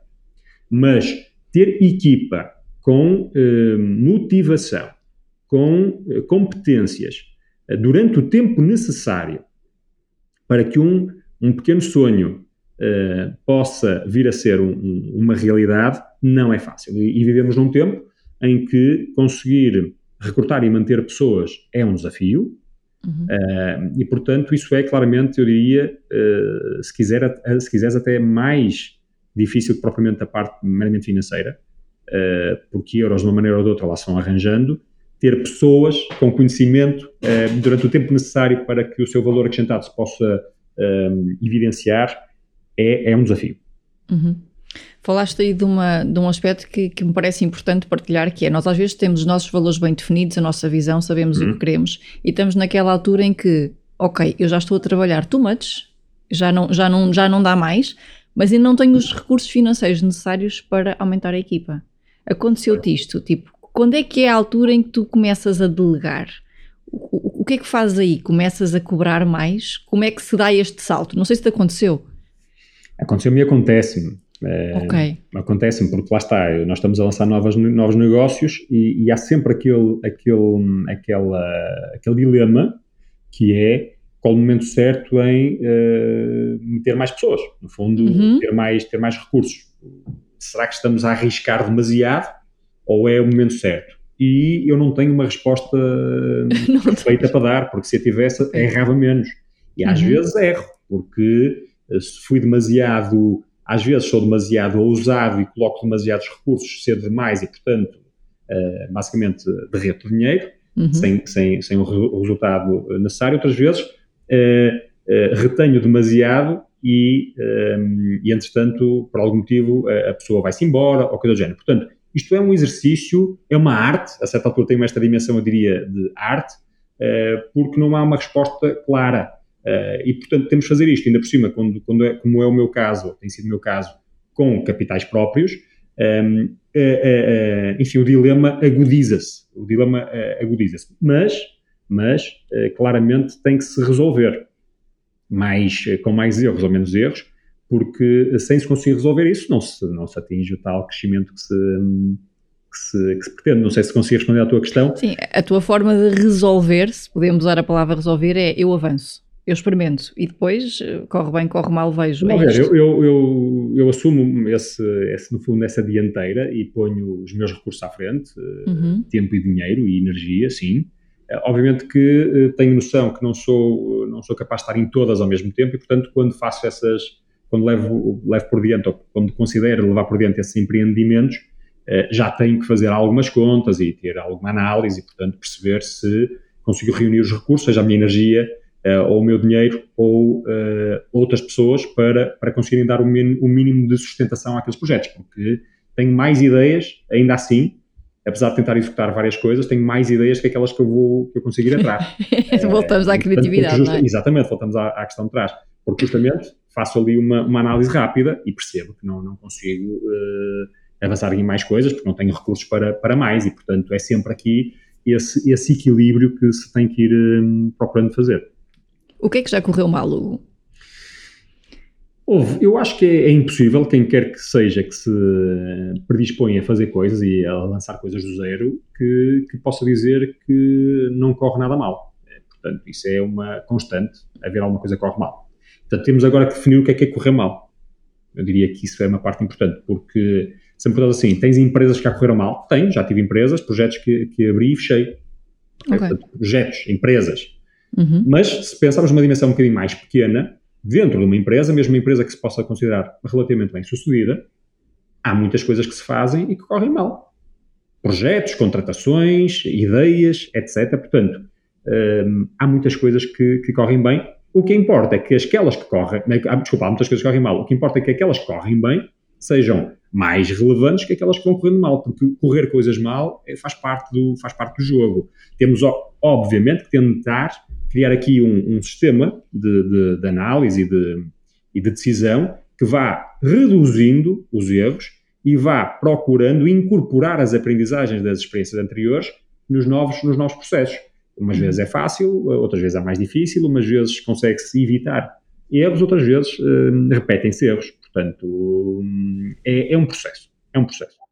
Mas ter equipa com uh, motivação, com uh, competências, durante o tempo necessário para que um, um pequeno sonho possa vir a ser um, um, uma realidade, não é fácil. E, e vivemos num tempo em que conseguir recrutar e manter pessoas é um desafio, Uhum. Uh, e, portanto, isso é claramente, eu diria, uh, se, quiser, se quiseres, até mais difícil que propriamente a parte meramente financeira, uh, porque euros, de uma maneira ou de outra, lá se vão arranjando. Ter pessoas com conhecimento durante o tempo necessário para que o seu valor acrescentado se possa evidenciar é, é um desafio. Uhum. Falaste aí de, uma, de um aspecto que, que, me parece importante partilhar, que é nós às vezes temos os nossos valores bem definidos, a nossa visão, sabemos uhum. o que queremos e estamos naquela altura em que, ok, eu já estou a trabalhar too much, já não, já não, já não dá mais, mas ainda não tenho os recursos financeiros necessários para aumentar a equipa. Aconteceu-te isto, tipo, quando é que é a altura em que tu começas a delegar? O, o, o que é que fazes aí? Começas a cobrar mais? Como é que se dá este salto? Não sei se te aconteceu. Aconteceu-me e acontece-me. É, okay. Acontece-me, porque lá está, nós estamos a lançar novas, novos negócios e, e, há sempre aquele, aquele, aquela, aquele dilema que é qual o momento certo em uh, meter mais pessoas, no fundo, uhum. ter, mais, ter mais recursos. Será que estamos a arriscar demasiado ou é o momento certo? E eu não tenho uma resposta feita para dar, porque se eu tivesse, errava menos. E às uhum. vezes erro, porque eh, se fui demasiado às vezes sou demasiado ousado e coloco demasiados recursos cedo demais e, portanto, uh, basicamente derreto dinheiro, uhum. sem, sem, sem o, re resultado necessário. Outras vezes uh, uh, retenho demasiado e, um, e, entretanto, por algum motivo, a, a pessoa vai-se embora ou coisa do género. Portanto, isto é um exercício, é uma arte, a certa altura tem esta dimensão, eu diria, de arte, porque não há uma resposta clara. Uh, e, portanto, temos de fazer isto, ainda por cima, quando, quando é, como é o meu caso, tem sido o meu caso, com capitais próprios, um, uh, uh, enfim, o dilema agudiza-se. O dilema agudiza-se. Mas, mas claramente, tem que se resolver. Mais, com mais erros ou menos erros, porque sem se conseguir resolver isso, não se, não se atinge o tal crescimento que se, que se, que se, pretende. Não sei se consegui responder à tua questão. Sim, a tua forma de resolver, se podemos usar a palavra resolver, é eu avanço eu experimento e depois eh, corre bem, corre mal, vejo. Não, é eu, eu, eu, eu, assumo esse, esse, no fundo, essa dianteira e ponho os meus recursos à frente, eh, uhum. tempo e dinheiro e energia, sim. Eh, obviamente que tenho noção que não sou, não sou capaz de estar em todas ao mesmo tempo e, portanto, quando faço essas, quando levo, levo por diante, ou quando considero levar por diante esses empreendimentos, já tenho que fazer algumas contas e ter alguma análise e, portanto, perceber se consigo reunir os recursos, seja a minha energia, uh, ou o meu dinheiro ou uh, outras pessoas para, para conseguirem dar o, o mínimo de sustentação àqueles projetos, porque tenho mais ideias, ainda assim, apesar de tentar executar várias coisas, tenho mais ideias que aquelas que eu vou que eu conseguir atrás. voltamos à criatividade, justa, é? Exatamente, voltamos à, à, questão de trás. Porque justamente faço ali uma, uma análise rápida e percebo que não, não consigo uh, avançar em mais coisas, porque não tenho recursos para, para mais e, portanto, é sempre aqui esse, esse equilíbrio que se tem que ir um, procurando fazer. O que é que já correu mal, Hugo? Houve. Eu acho que é, é, impossível, quem quer que seja que se predisponha a fazer coisas e a lançar coisas do zero, que, que possa dizer que não corre nada mal. É, portanto, isso é uma constante, haver alguma coisa que corre mal. Portanto, temos agora que definir o que é que é correr mal. Eu diria que isso é uma parte importante, porque se me perguntas assim, tens empresas que já correram mal? Tenho, já tive empresas, projetos que, que abri e fechei. Okay. Portanto, projetos, empresas Uhum. Mas se pensarmos numa dimensão um bocadinho mais pequena, dentro de uma empresa, mesmo uma empresa que se possa considerar relativamente bem sucedida, há muitas coisas que se fazem e que correm mal. Projetos, contratações, ideias, etc. Portanto, hum, há muitas coisas que, que, correm bem. O que importa é que aquelas que correm, né, desculpa, há muitas coisas que correm mal. O que importa é que aquelas que correm bem sejam mais relevantes que aquelas que vão correndo mal, porque correr coisas mal é, faz parte do, faz parte do jogo. Temos, obviamente, que tentar criar aqui um, um sistema de, de, de análise e de, e de decisão que vá reduzindo os erros e vá procurando incorporar as aprendizagens das experiências anteriores nos novos, nos novos processos. Umas vezes é fácil, outras vezes é mais difícil, umas vezes consegue-se evitar erros, outras vezes uh, repetem-se erros. Portanto, um, é, é um processo. É um processo.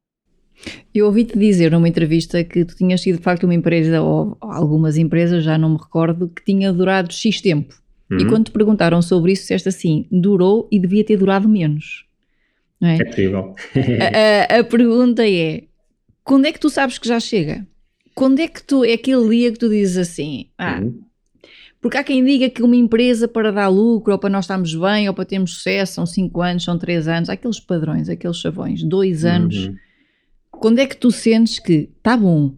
Eu ouvi-te dizer numa entrevista que tu tinhas sido de facto uma empresa, ou algumas empresas, já não me recordo, que tinha durado X tempo. Uhum. E quando te perguntaram sobre isso, disseste assim: durou e devia ter durado menos. Não é? é possível. a, a, a, pergunta é: quando é que tu sabes que já chega? Quando é que tu é aquele dia que tu dizes assim? Ah, uhum. Porque há quem diga que uma empresa para dar lucro, ou para nós estarmos bem, ou para termos sucesso, são 5 anos, são 3 anos, há aqueles padrões, aqueles chavões, 2 anos. Uhum. Quando é que tu sentes que está bom,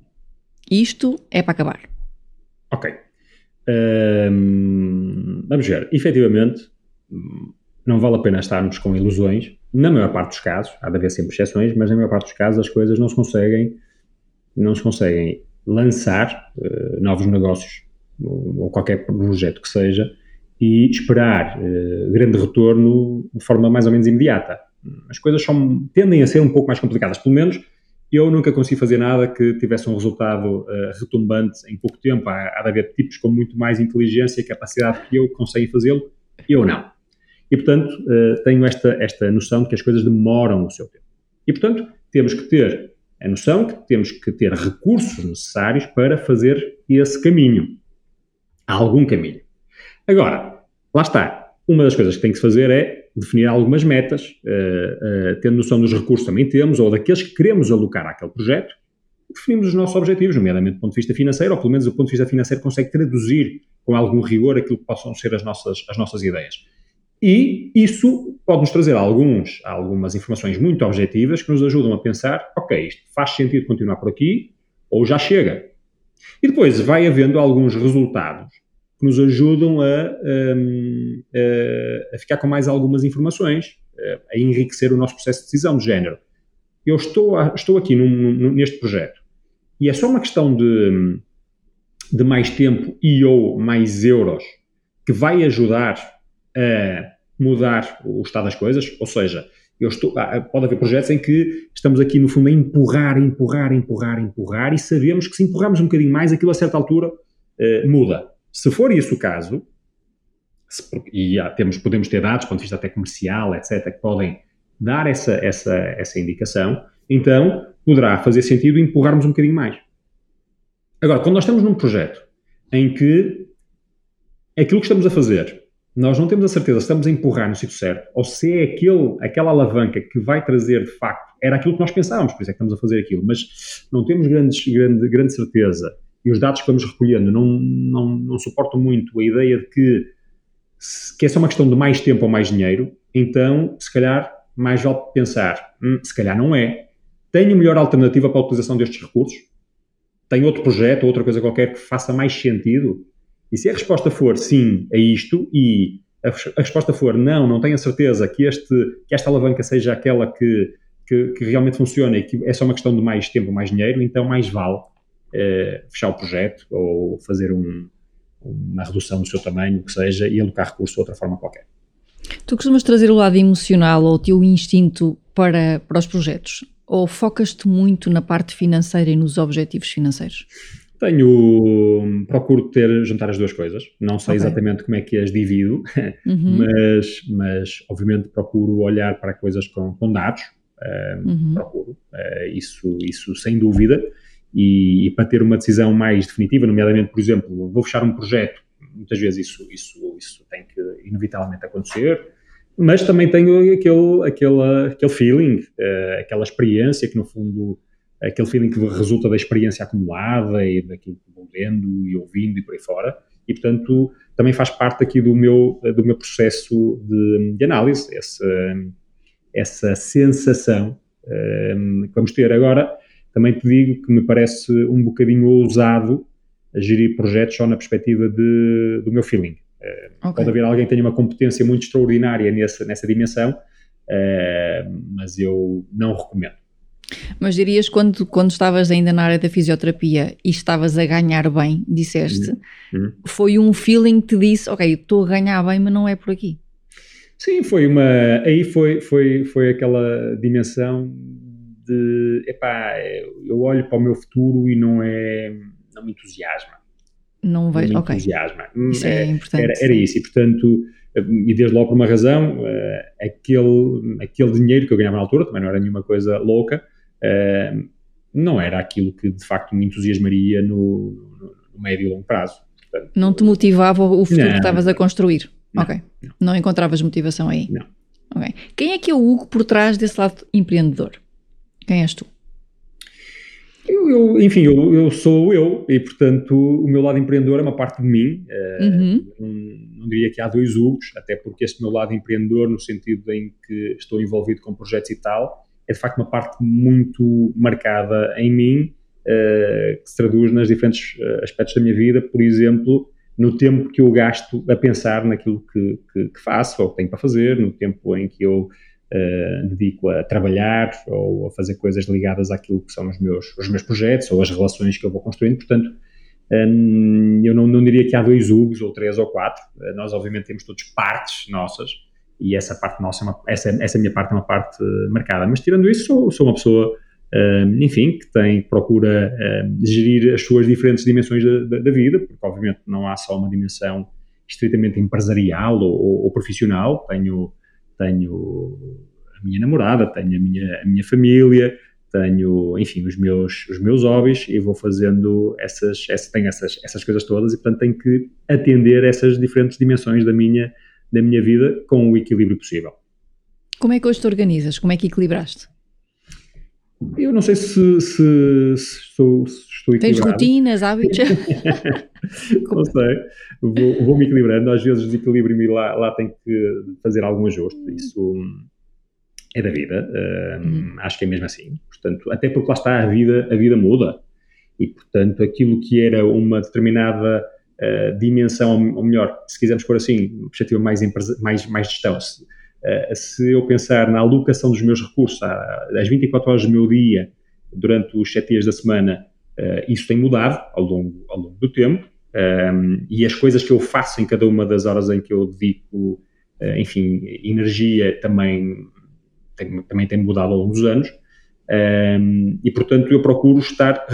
isto é para acabar? Ok. Vamos ver. Efetivamente, não vale a pena estarmos com ilusões. Na maior parte dos casos, há de haver sempre exceções, mas na maior parte dos casos as coisas não se conseguem, não se conseguem lançar uh, novos negócios ou, ou, qualquer projeto que seja e esperar uh, grande retorno de forma mais ou menos imediata. As coisas são, tendem a ser um pouco mais complicadas, pelo menos eu nunca consegui fazer nada que tivesse um resultado uh, retumbante em pouco tempo. Há, há de haver tipos com muito mais inteligência e capacidade que eu que conseguem fazê-lo, eu não. E, portanto, uh, tenho esta, esta noção de que as coisas demoram o seu tempo. E, portanto, temos que ter a noção que temos que ter recursos necessários para fazer esse caminho. Algum caminho. Agora, lá está. Uma das coisas que tem que se fazer é definir algumas metas, uh, uh, tendo noção dos recursos também temos, ou daqueles que queremos alocar àquele projeto, definimos os nossos objetivos, nomeadamente do ponto de vista financeiro, ou pelo menos do ponto de vista financeiro consegue traduzir com algum rigor aquilo que possam ser as nossas, as nossas ideias. E isso pode-nos trazer alguns, algumas informações muito objetivas que nos ajudam a pensar, ok, isto faz sentido continuar por aqui, ou já chega. E depois vai havendo alguns resultados que nos ajudam a, hum, a, a, ficar com mais algumas informações, a enriquecer o nosso processo de decisão de género. Eu estou, a, estou aqui num, num, neste projeto e é só uma questão de, de mais tempo e ou mais euros que vai ajudar a mudar o estado das coisas, ou seja, estou, pode haver projetos em que estamos aqui no fundo a empurrar, empurrar, empurrar, empurrar e sabemos que se empurrarmos um bocadinho mais, aquilo a certa altura uh, muda. Se for isso o caso, se, e temos, podemos ter dados, do ponto de vista até comercial, etc., que podem dar essa, essa, essa indicação, então poderá fazer sentido empurrarmos um bocadinho mais. Agora, quando nós estamos num projeto em que aquilo que estamos a fazer, nós não temos a certeza se estamos a empurrar no sítio certo, ou se é aquele, aquela alavanca que vai trazer, de facto, era aquilo que nós pensávamos, por isso é que estamos a fazer aquilo, mas não temos grandes, grande, grande certeza e os dados que vamos recolhendo não, não, não suportam muito a ideia de que, que é só uma questão de mais tempo ou mais dinheiro, então, se calhar, mais vale pensar, hum, se calhar não é. Tenho melhor alternativa para a utilização destes recursos? Tenho outro projeto ou outra coisa qualquer que faça mais sentido? E se a resposta for sim a isto e a, a resposta for não, não tenho a certeza que, este, que esta alavanca seja aquela que, que, que realmente funciona e que é só uma questão de mais tempo ou mais dinheiro, então mais vale eh, fechar o projeto ou fazer um, uma redução do seu tamanho, o que seja, e alocar recurso de outra forma qualquer. Tu costumas trazer o lado emocional ou o teu instinto para, para os projetos? Ou focas-te muito na parte financeira e nos objetivos financeiros? Tenho, procuro ter, juntar as duas coisas. Não sei okay. exatamente como é que as divido, uhum. mas, mas obviamente procuro olhar para coisas com, com dados. Uh, uhum. Procuro, uh, isso, isso sem dúvida e, e, para ter uma decisão mais definitiva, nomeadamente, por exemplo, vou fechar um projeto, muitas vezes isso, isso, isso tem que inevitavelmente acontecer, mas também tenho aquele, aquele, aquele feeling, uh, aquela experiência que no fundo, aquele feeling que resulta da experiência acumulada e daquilo que vou vendo e ouvindo e por aí fora, e portanto também faz parte aqui do meu, do meu processo de, de análise, essa, essa sensação um, que vamos ter. Agora também te digo que me parece um bocadinho ousado a gerir projetos só na perspectiva de, do meu feeling. Uh, okay. Pode haver alguém que tenha uma competência muito extraordinária nessa, nessa dimensão, uh, mas eu não recomendo. Mas dirias quando, quando estavas ainda na área da fisioterapia e estavas a ganhar bem, disseste, uhum. uhum. foi um feeling que te disse, ok, estou a ganhar bem, mas não é por aqui. Sim, foi uma. Aí foi, foi, foi aquela dimensão de, epá, eu olho para o meu futuro e não é, não me entusiasma. Não vejo, não me entusiasma. Isso é, é importante. Era, era isso, e portanto, e desde logo por uma razão, aquele, aquele dinheiro que eu ganhava na altura, também não era nenhuma coisa louca, não era aquilo que de facto me entusiasmaria no, no médio e longo prazo. Portanto, não te motivava o futuro não, que estavas a construir? Não, ok. Não. não encontravas motivação aí? Não. Ok. Quem é que é o Hugo por trás desse lado empreendedor? Quem és tu? Eu, eu, enfim, eu, eu, sou eu e, portanto, o meu lado empreendedor é uma parte de mim. Eh, uhum. não, não, diria que há dois Hugos, até porque este meu lado empreendedor, no sentido em que estou envolvido com projetos e tal, é de facto uma parte muito marcada em mim, uh, que se traduz nas diferentes eh, aspectos da minha vida. Por exemplo, no tempo que eu gasto a pensar naquilo que, que, que faço ou que tenho para fazer, no tempo em que eu uh, dedico a trabalhar ou a fazer coisas ligadas àquilo que são os meus, os meus projetos ou as relações que eu vou construindo. Portanto, um, eu não, não, diria que há dois Hugos ou três ou quatro. Uh, nós, obviamente, temos todos partes nossas e essa parte nossa, é uma, essa, essa minha parte é uma parte uh, marcada. Mas, tirando isso, sou, sou uma pessoa enfim, que tem, procura gerir as suas diferentes dimensões da, da, da, vida, porque obviamente não há só uma dimensão estritamente empresarial ou, ou, ou profissional, tenho, tenho a minha namorada, tenho a minha, a minha família, tenho, enfim, os meus, os meus hobbies e vou fazendo essas, essa, tenho essas, essas coisas todas e, portanto, tenho que atender essas diferentes dimensões da mina, da minha vida com o equilíbrio possível. Como é que hoje te organizas? Como é que equilibraste? Eu não sei se, se, se estou, se estou Tens rotinas, hábitos? não sei. Vou, vou, me equilibrando. Às vezes desequilibro-me e lá, lá tenho que fazer algum ajuste. Isso é da vida. Uhum. Acho que é mesmo assim. Portanto, até porque lá está a vida, a vida muda. E, portanto, aquilo que era uma determinada uh, dimensão, ou melhor, se quisermos pôr assim, perspectiva mais, mais, mais gestão, se, eh, se eu pensar na alocação dos meus recursos às 24 horas do meu dia, durante os 7 dias da semana, uh, isso tem mudado ao longo, ao longo do tempo. Ehm, e as coisas que eu faço em cada uma das horas em que eu dedico, uh, enfim, energia também tem, também tem mudado ao longo dos anos. Ehm, e, portanto, eu procuro estar,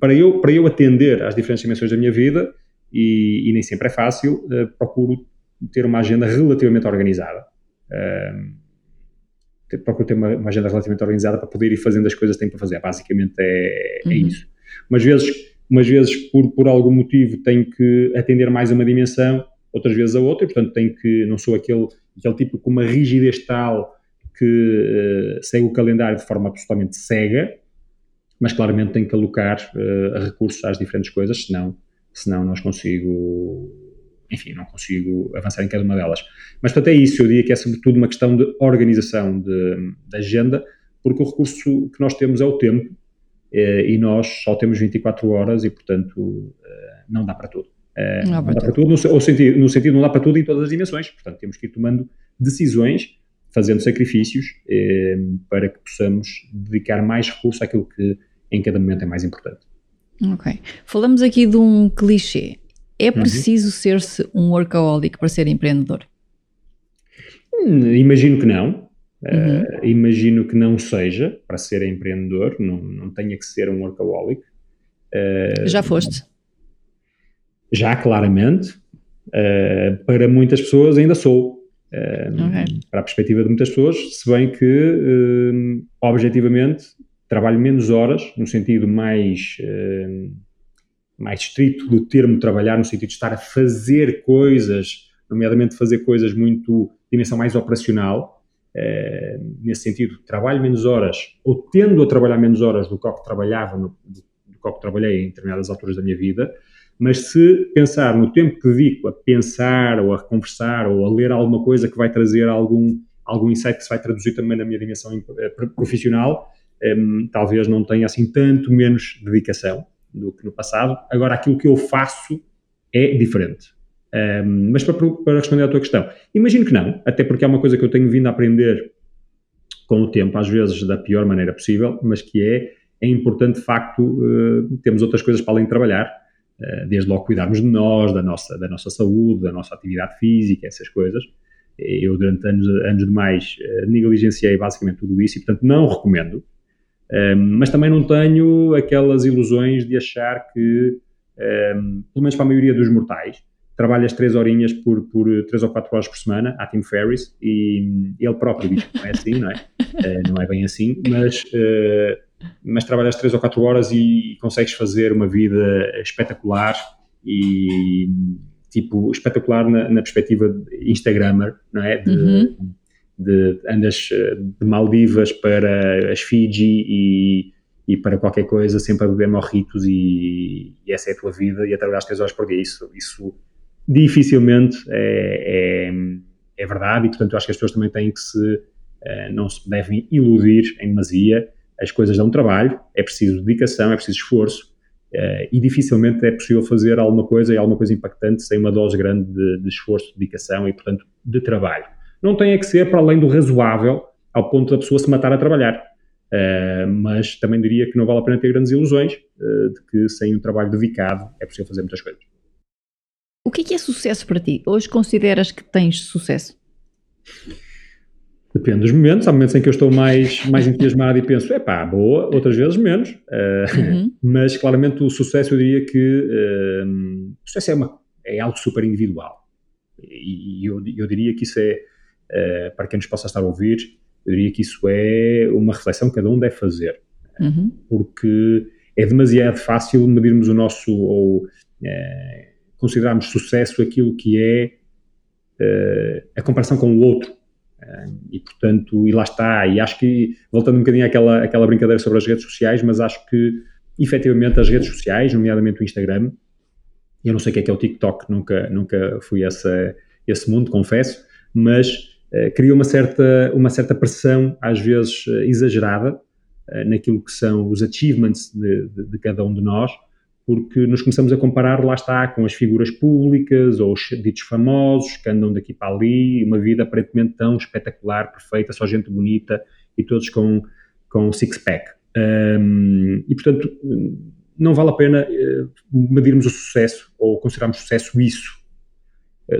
para eu, para eu atender às diferentes dimensões da minha vida, e, e nem sempre é fácil, procuro ter uma agenda relativamente organizada. Um, procuro ter uma, uma, agenda relativamente organizada para poder ir fazendo as coisas que tenho para fazer. Basicamente é, é uhum. é isso. Umas vezes, umas vezes por, por algum motivo, tenho que atender mais a uma dimensão, outras vezes a outra, e, portanto tenho que, não sou aquele, aquele tipo com uma rigidez tal que uh, segue o calendário de forma absolutamente cega, mas claramente tenho que alocar uh, recursos às diferentes coisas, senão, senão não consigo enfim, não consigo avançar em cada uma delas. Mas, portanto, é isso. Eu diria que é sobretudo uma questão de organização de, de agenda, porque o recurso que nós temos é o tempo eh, e nós só temos 24 horas e, portanto, eh, não dá para tudo. Eh, não, não dá para tudo, no, sentido, no sentido não dá para tudo em todas as dimensões. Portanto, temos que ir tomando decisões, fazendo sacrifícios para que possamos dedicar mais recurso àquilo que em cada momento é mais importante. Ok. Falamos aqui de um clichê. É uhum. preciso uhum. ser-se um workaholic para ser empreendedor? Hum, imagino que não. Uhum. Uh, imagino que não seja para ser empreendedor, não, não tenha que ser um workaholic. Uh, já foste? Já, claramente. Uh, para muitas pessoas ainda sou. Okay. Para a perspectiva de muitas pessoas, se bem que, objetivamente, trabalho menos horas, no sentido mais mais estrito do termo trabalhar, no sentido de estar a fazer coisas, nomeadamente fazer coisas muito, dimensão mais operacional, eh, nesse sentido, trabalho menos horas, ou tendo a trabalhar menos horas do que, que trabalhava, no, do, do que trabalhei em determinadas alturas da minha vida, mas se pensar no tempo que dedico a pensar, ou a conversar, ou a ler alguma coisa que vai trazer algum, algum insight que se vai traduzir também na minha dimensão eh, profissional, eh, talvez não tenha assim tanto menos dedicação do que no passado. Agora, aquilo que eu faço é diferente. Um, mas para, para, responder à tua questão, imagino que não, até porque é uma coisa que eu tenho vindo a aprender com o tempo, às vezes da pior maneira possível, mas que é, é importante de facto uh, termos outras coisas para além de trabalhar, uh, desde logo cuidarmos de nós, da nossa, da nossa saúde, da nossa atividade física, essas coisas. Eu, durante anos, anos demais, uh, negligenciei basicamente tudo isso e, portanto, não recomendo. Um, mas também não tenho aquelas ilusões de achar que, um, pelo menos para a maioria dos mortais, trabalhas três horinhas por, por três ou quatro horas por semana, há Tim Ferriss, e ele próprio diz que não é assim, não é? Uh, não é bem assim, mas, uh, mas trabalhas três ou quatro horas e consegues fazer uma vida espetacular e tipo espetacular na, na perspectiva de Instagrammer, não é? De, uhum. De, andas de Maldivas para as Fiji e e para qualquer coisa sempre a beber morritos e, e, essa é a tua vida e a trabalhar as 3 horas por dia. Isso, isso dificilmente é, é, é, verdade e, portanto, eu acho que as pessoas também têm que se, uh, não se devem iludir em demasia. As coisas dão trabalho, é preciso dedicação, é preciso esforço uh, e dificilmente é possível fazer alguma coisa e alguma coisa impactante sem uma dose grande de, de esforço, de dedicação e, portanto, de trabalho. Não tem é que ser para além do razoável ao ponto da pessoa se matar a trabalhar Uh, mas também diria que não vale a pena ter grandes ilusões uh, de que sem um trabalho dedicado é possível fazer muitas coisas. O que é, que é sucesso para ti? Hoje consideras que tens sucesso? Depende dos momentos. Há momentos em que eu estou mais, mais entusiasmado e penso, é pá, boa, outras vezes menos. Uh, uhum. Mas claramente o sucesso, eu diria que uh, o sucesso é, uma, é algo super individual. E, e eu, eu, diria que isso é, uh, para quem nos possa estar a ouvir, eu diria que isso é uma reflexão que cada um deve fazer. Uhum. Porque é demasiado fácil medirmos o nosso, ou é, considerarmos sucesso aquilo que é é a comparação com o outro. E, portanto, e lá está. E acho que, voltando um bocadinho àquela, àquela brincadeira sobre as redes sociais, mas acho que, efetivamente, as redes sociais, nomeadamente o Instagram, eu não sei o que é que é o TikTok, nunca, nunca fui essa, esse mundo, confesso, mas eh, cria uma certa, uma certa pressão, às vezes eh, exagerada, eh, naquilo que são os achievements de, de, de, cada um de nós, porque nos começamos a comparar, lá está, com as figuras públicas ou os ditos famosos que andam daqui para ali, uma vida aparentemente tão espetacular, perfeita, só gente bonita e todos com, com six-pack. Um, e, portanto, não vale a pena medirmos o sucesso ou considerarmos sucesso isso eh,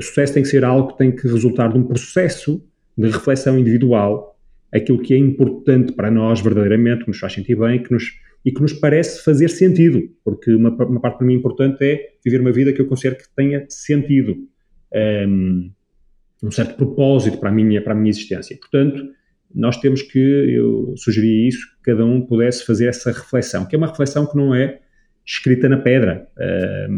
sucesso tem que ser algo que tem que resultar de um processo de reflexão individual, aquilo que é importante para nós verdadeiramente, que nos faz sentir bem que nos, e que nos parece fazer sentido, porque uma, uma parte para mim importante é viver uma vida que eu considero que tenha sentido, um, ehm, um certo propósito para a minha, para a minha existência. Portanto, nós temos que, eu sugeri isso, que cada um pudesse fazer essa reflexão, que é uma reflexão que não é escrita na pedra. Uh,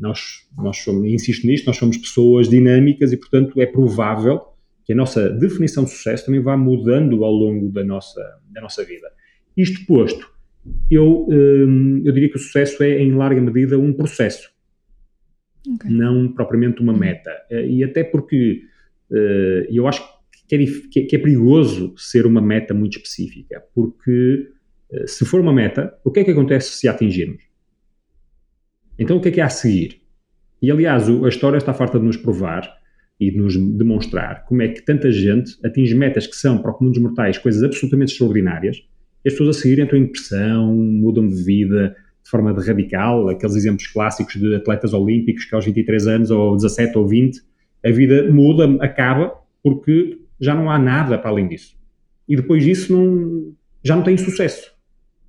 nós, nós somos, insisto nisto, nós somos pessoas dinâmicas e, portanto, é provável que a nossa definição de sucesso também vá mudando ao longo da nossa, da nossa vida. Isto posto, eu, eu diria que o sucesso é, em larga medida, um processo, okay. não propriamente uma meta. Uh, e até porque uh, eu acho que é, que é perigoso ser uma meta muito específica, porque eh, se for uma meta, o que é que acontece se a atingirmos? Então, o que é que há a seguir? E, aliás, a história está farta de nos provar e de nos demonstrar como é que tanta gente atinge metas que são, para o comum dos mortais, coisas absolutamente extraordinárias, as pessoas a seguir entram em depressão, mudam de vida de forma de radical, aqueles exemplos clássicos de atletas olímpicos que aos 23 anos, ou 17 ou 20, a vida muda, acaba, porque já não há nada para além disso. E depois disso não, já não tem sucesso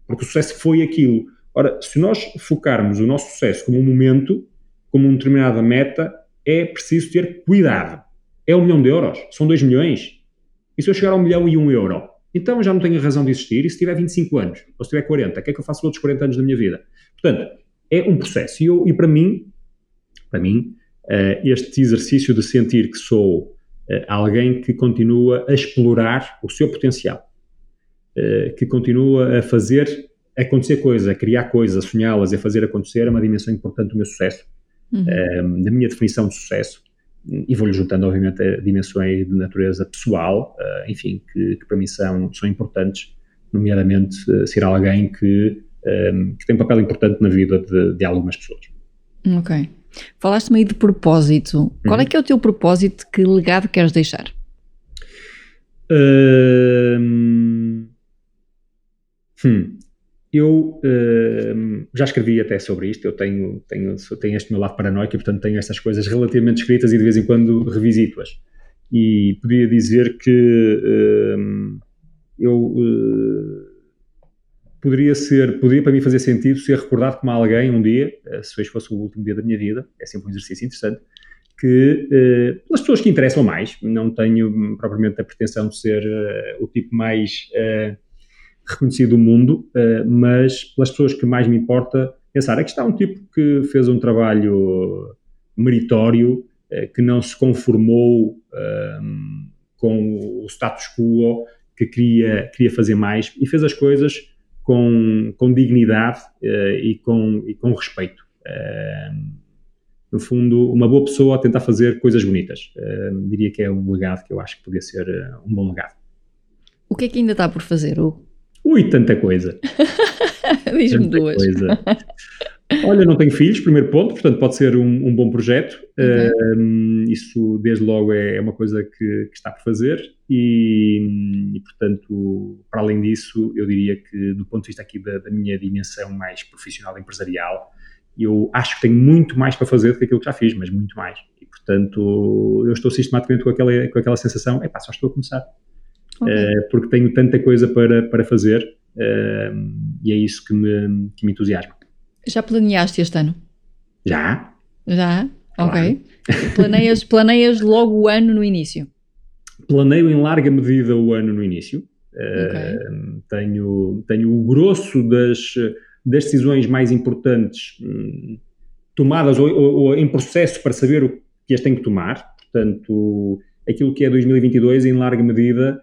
porque o sucesso foi aquilo. Ora, se nós focarmos o nosso sucesso como um momento, como uma determinada meta, é preciso ter cuidado. É um milhão de euros? São dois milhões? E se eu chegar a um milhão e um euro? Então já não tenho razão de existir. E se tiver 25 anos? Ou se tiver 40? O que é que eu faço os outros 40 anos da minha vida? Portanto, é um processo. E, eu, e para mim, para mim, uh, este exercício de sentir que sou uh, alguém que continua a explorar o seu potencial, que continua a fazer acontecer coisas, a criar coisas, a sonhá-las e a fazer acontecer é uma dimensão importante do meu sucesso, uhum. um, da minha definição de sucesso. E vou-lhe juntando, obviamente, dimensões de natureza pessoal, uh, enfim, que, que, para mim são, são importantes, nomeadamente ser alguém que, um, que tem um papel importante na vida de, de algumas pessoas. Ok. Falaste-me aí de propósito. Qual é uhum. que é o teu propósito? Que legado queres deixar? Uh, Hum, eu uh, já escrevi até sobre isto, eu tenho, tenho, tenho este meu lado paranoico e, portanto, tenho estas coisas relativamente escritas e de vez em quando revisito-as. E podia dizer que uh, eu uh, poderia ser, poderia para mim fazer sentido ser recordado como alguém um dia, uh, se hoje fosse o último dia da minha vida, é sempre um exercício interessante, que uh, pelas pessoas que interessam mais, não tenho propriamente a pretensão de ser uh, o tipo mais reconhecido do mundo, mas pelas pessoas que mais me importa pensar, aqui está um tipo que fez um trabalho meritório, que não se conformou ehm, com o status quo, que queria, queria fazer mais e fez as coisas com, com dignidade uh, e, com, e com respeito. Uh, no fundo, uma boa pessoa a tentar fazer coisas bonitas. Uh, diria que é um legado que eu acho que podia ser um bom legado. O que é que ainda está por fazer, Hugo? Ui, tanta coisa. Diz-me duas. Coisa. Olha, não tenho filhos, primeiro ponto, portanto pode ser um, um bom projeto. Uhum. Uh, isso, desde logo, é, é uma coisa que, que, está por fazer e, e, portanto, para além disso, eu diria que, do ponto de vista aqui da, da, minha dimensão mais profissional empresarial, eu acho que tenho muito mais para fazer do que aquilo que já fiz, mas muito mais. E, portanto, eu estou sistematicamente com aquela, com aquela sensação, é pá, só estou a começar. Okay. Uh, porque tenho tanta coisa para, para fazer uh, e é isso que me, que me entusiasma. Já planeaste este ano? Já. Já? Claro. Ok. Planeias, planeias logo o ano no início? Planeio em larga medida o ano no início. Okay. Uh, tenho, tenho o grosso das, das decisões mais importantes hum, tomadas ou, ou, ou, em processo para saber o que as tenho que tomar. Portanto, aquilo que é 2022, em larga medida,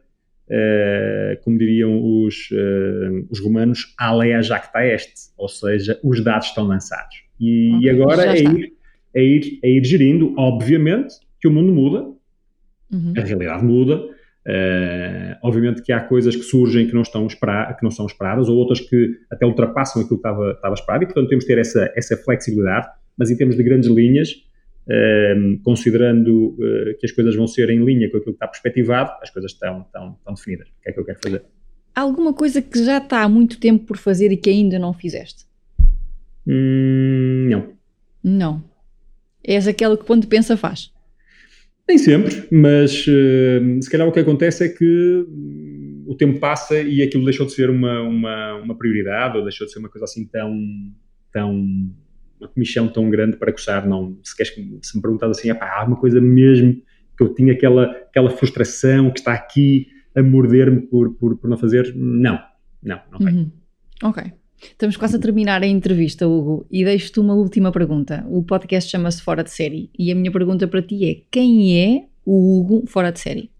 como diriam os, uh, os romanos, alea jacta est, ou seja, os dados estão lançados. E, okay, e agora é ir, é, ir, é ir gerindo, obviamente, que o mundo muda, uhum. a realidade muda, uh, obviamente que há coisas que surgem que não, estão esperar, que não são esperadas, ou outras que até ultrapassam aquilo que estava, estava esperado, e portanto temos de ter essa, essa flexibilidade, mas em termos de grandes linhas, Ehm, considerando uh, que as coisas vão ser em linha com aquilo que está perspectivado, as coisas estão, estão, estão definidas. O que é que eu quero fazer? Alguma coisa que já está há muito tempo por fazer e que ainda não fizeste? Hum, não. Não. És aquela que quando pensa faz? Nem sempre, mas uh, se calhar o que acontece é que o tempo passa e aquilo deixou de ser uma, uma, uma prioridade ou deixou de ser uma coisa assim tão, tão uma comissão tão grande para coçar, não, se, queres, se me perguntas assim, há uma coisa mesmo que eu tinha aquela, aquela frustração que está aqui a morder-me por, por, por, não fazer, não, não, não tem. Uhum. Ok. Estamos quase a terminar a entrevista, Hugo, e deixo-te uma última pergunta. O podcast chama-se Fora de Série, e a minha pergunta para ti é: quem é o Hugo fora de série?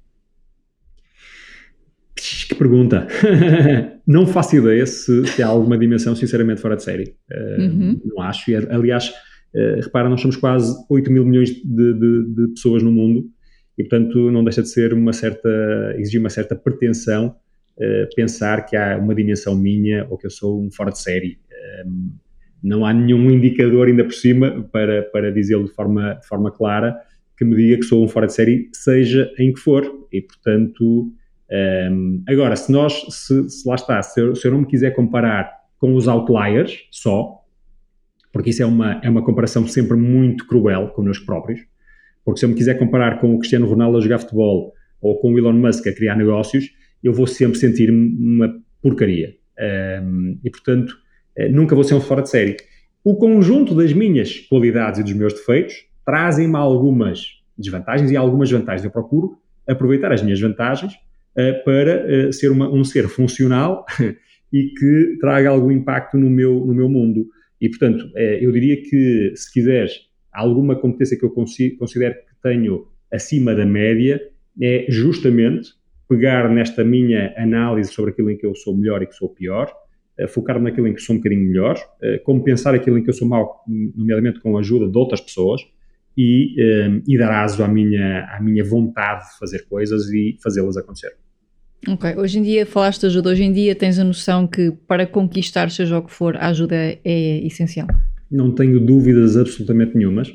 Que pergunta! não faço ideia se, se, há alguma dimensão, sinceramente, fora de série. Uh, uhum. Não acho. E, aliás, uh, repara, nós somos quase 8 mil milhões de, de, de, pessoas no mundo e, portanto, não deixa de ser uma certa, exigir uma certa pretensão uh, pensar que há uma dimensão minha ou que eu sou um fora de série. não há nenhum indicador ainda por cima para, para dizê-lo de forma, de forma clara que me diga que sou um fora de série, seja em que for. E, portanto, um, agora, se nós, se, se lá está, se eu, se eu, não me quiser comparar com os outliers só, porque isso é uma, é uma comparação sempre muito cruel connosco próprios, porque se eu me quiser comparar com o Cristiano Ronaldo a jogar futebol ou com o Elon Musk a criar negócios, eu vou sempre sentir-me uma porcaria. Um, e, portanto, eh, nunca vou ser um fora de série. O conjunto das minhas qualidades e dos meus defeitos trazem-me algumas desvantagens e algumas vantagens. Eu procuro aproveitar as minhas vantagens para eh, ser uma, um ser funcional e que traga algum impacto no meu, no meu mundo. E, portanto, eh, eu diria que, se quiseres, alguma competência que eu considero que tenho acima da média é justamente pegar nesta minha análise sobre aquilo em que eu sou melhor e que sou pior, focar-me naquilo em que sou um bocadinho melhor, compensar aquilo em que eu sou mau, nomeadamente com a ajuda de outras pessoas, e, e dar aso à minha, à minha vontade de fazer coisas e fazê-las acontecer. Ok, hoje em dia falaste de ajuda, hoje em dia tens a noção que para conquistar seja o que for, a ajuda é essencial? Não tenho dúvidas absolutamente nenhumas.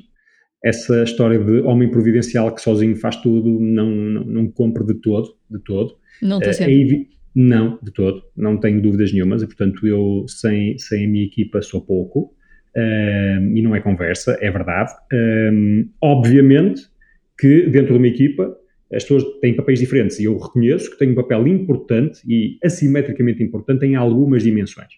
Essa história de homem providencial que sozinho faz tudo, não, não, não de todo, de todo. Não está uh, é Não, de todo, não tenho dúvidas nenhumas e portanto eu sem, sem a minha equipa sou pouco e não é conversa, é verdade. Obviamente que dentro de uma equipa as pessoas têm papéis diferentes e eu reconheço que tenho um papel importante e assimetricamente importante em algumas dimensões.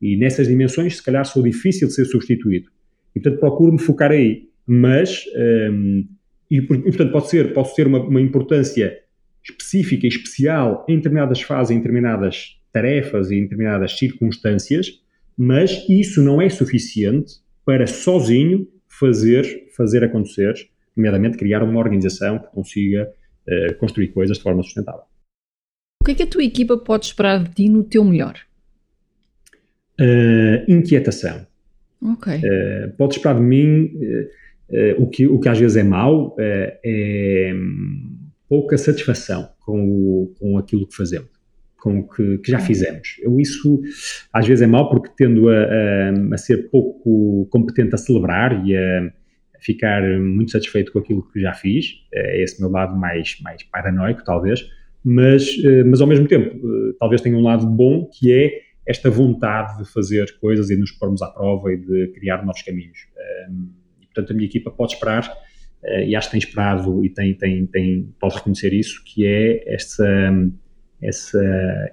E nessas dimensões, se calhar, sou difícil de ser substituído. E, portanto, procuro-me focar aí. Mas, um, e, e, portanto, pode ser, posso ter uma, uma, importância específica e especial em determinadas fases, em determinadas tarefas e em determinadas circunstâncias, mas isso não é suficiente para sozinho fazer, fazer acontecer, nomeadamente criar uma organização que consiga uh, construir coisas de forma sustentável. O que é que a tua equipa pode esperar de ti no teu melhor? Uh, inquietação. Ok. Uh, pode esperar de mim o, que, o que às vezes é mau, é hum, pouca satisfação com, o, com aquilo que fazemos com o que, que, já fizemos. Eu isso às vezes é mau porque tendo a, a, a, ser pouco competente a celebrar e a, ficar muito satisfeito com aquilo que já fiz. É esse meu lado mais, mais paranoico, talvez. Mas, eh, mas ao mesmo tempo, eh, talvez tenha um lado bom que é esta vontade de fazer coisas e nos pormos à prova e de criar novos caminhos. E, portanto, a minha equipa pode esperar, eh, e acho que tem esperado e tem, tem, tem, pode reconhecer isso, que é esta, essa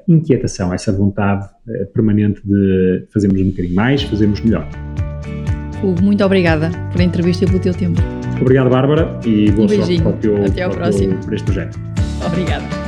inquietação, essa vontade permanente de fazermos um bocadinho mais, fazermos melhor. Hugo, muito obrigada por a entrevista e pelo teu tempo. Obrigado, Bárbara, e boa um sorte para o teu, Até ao próximo. para este projeto. Obrigada.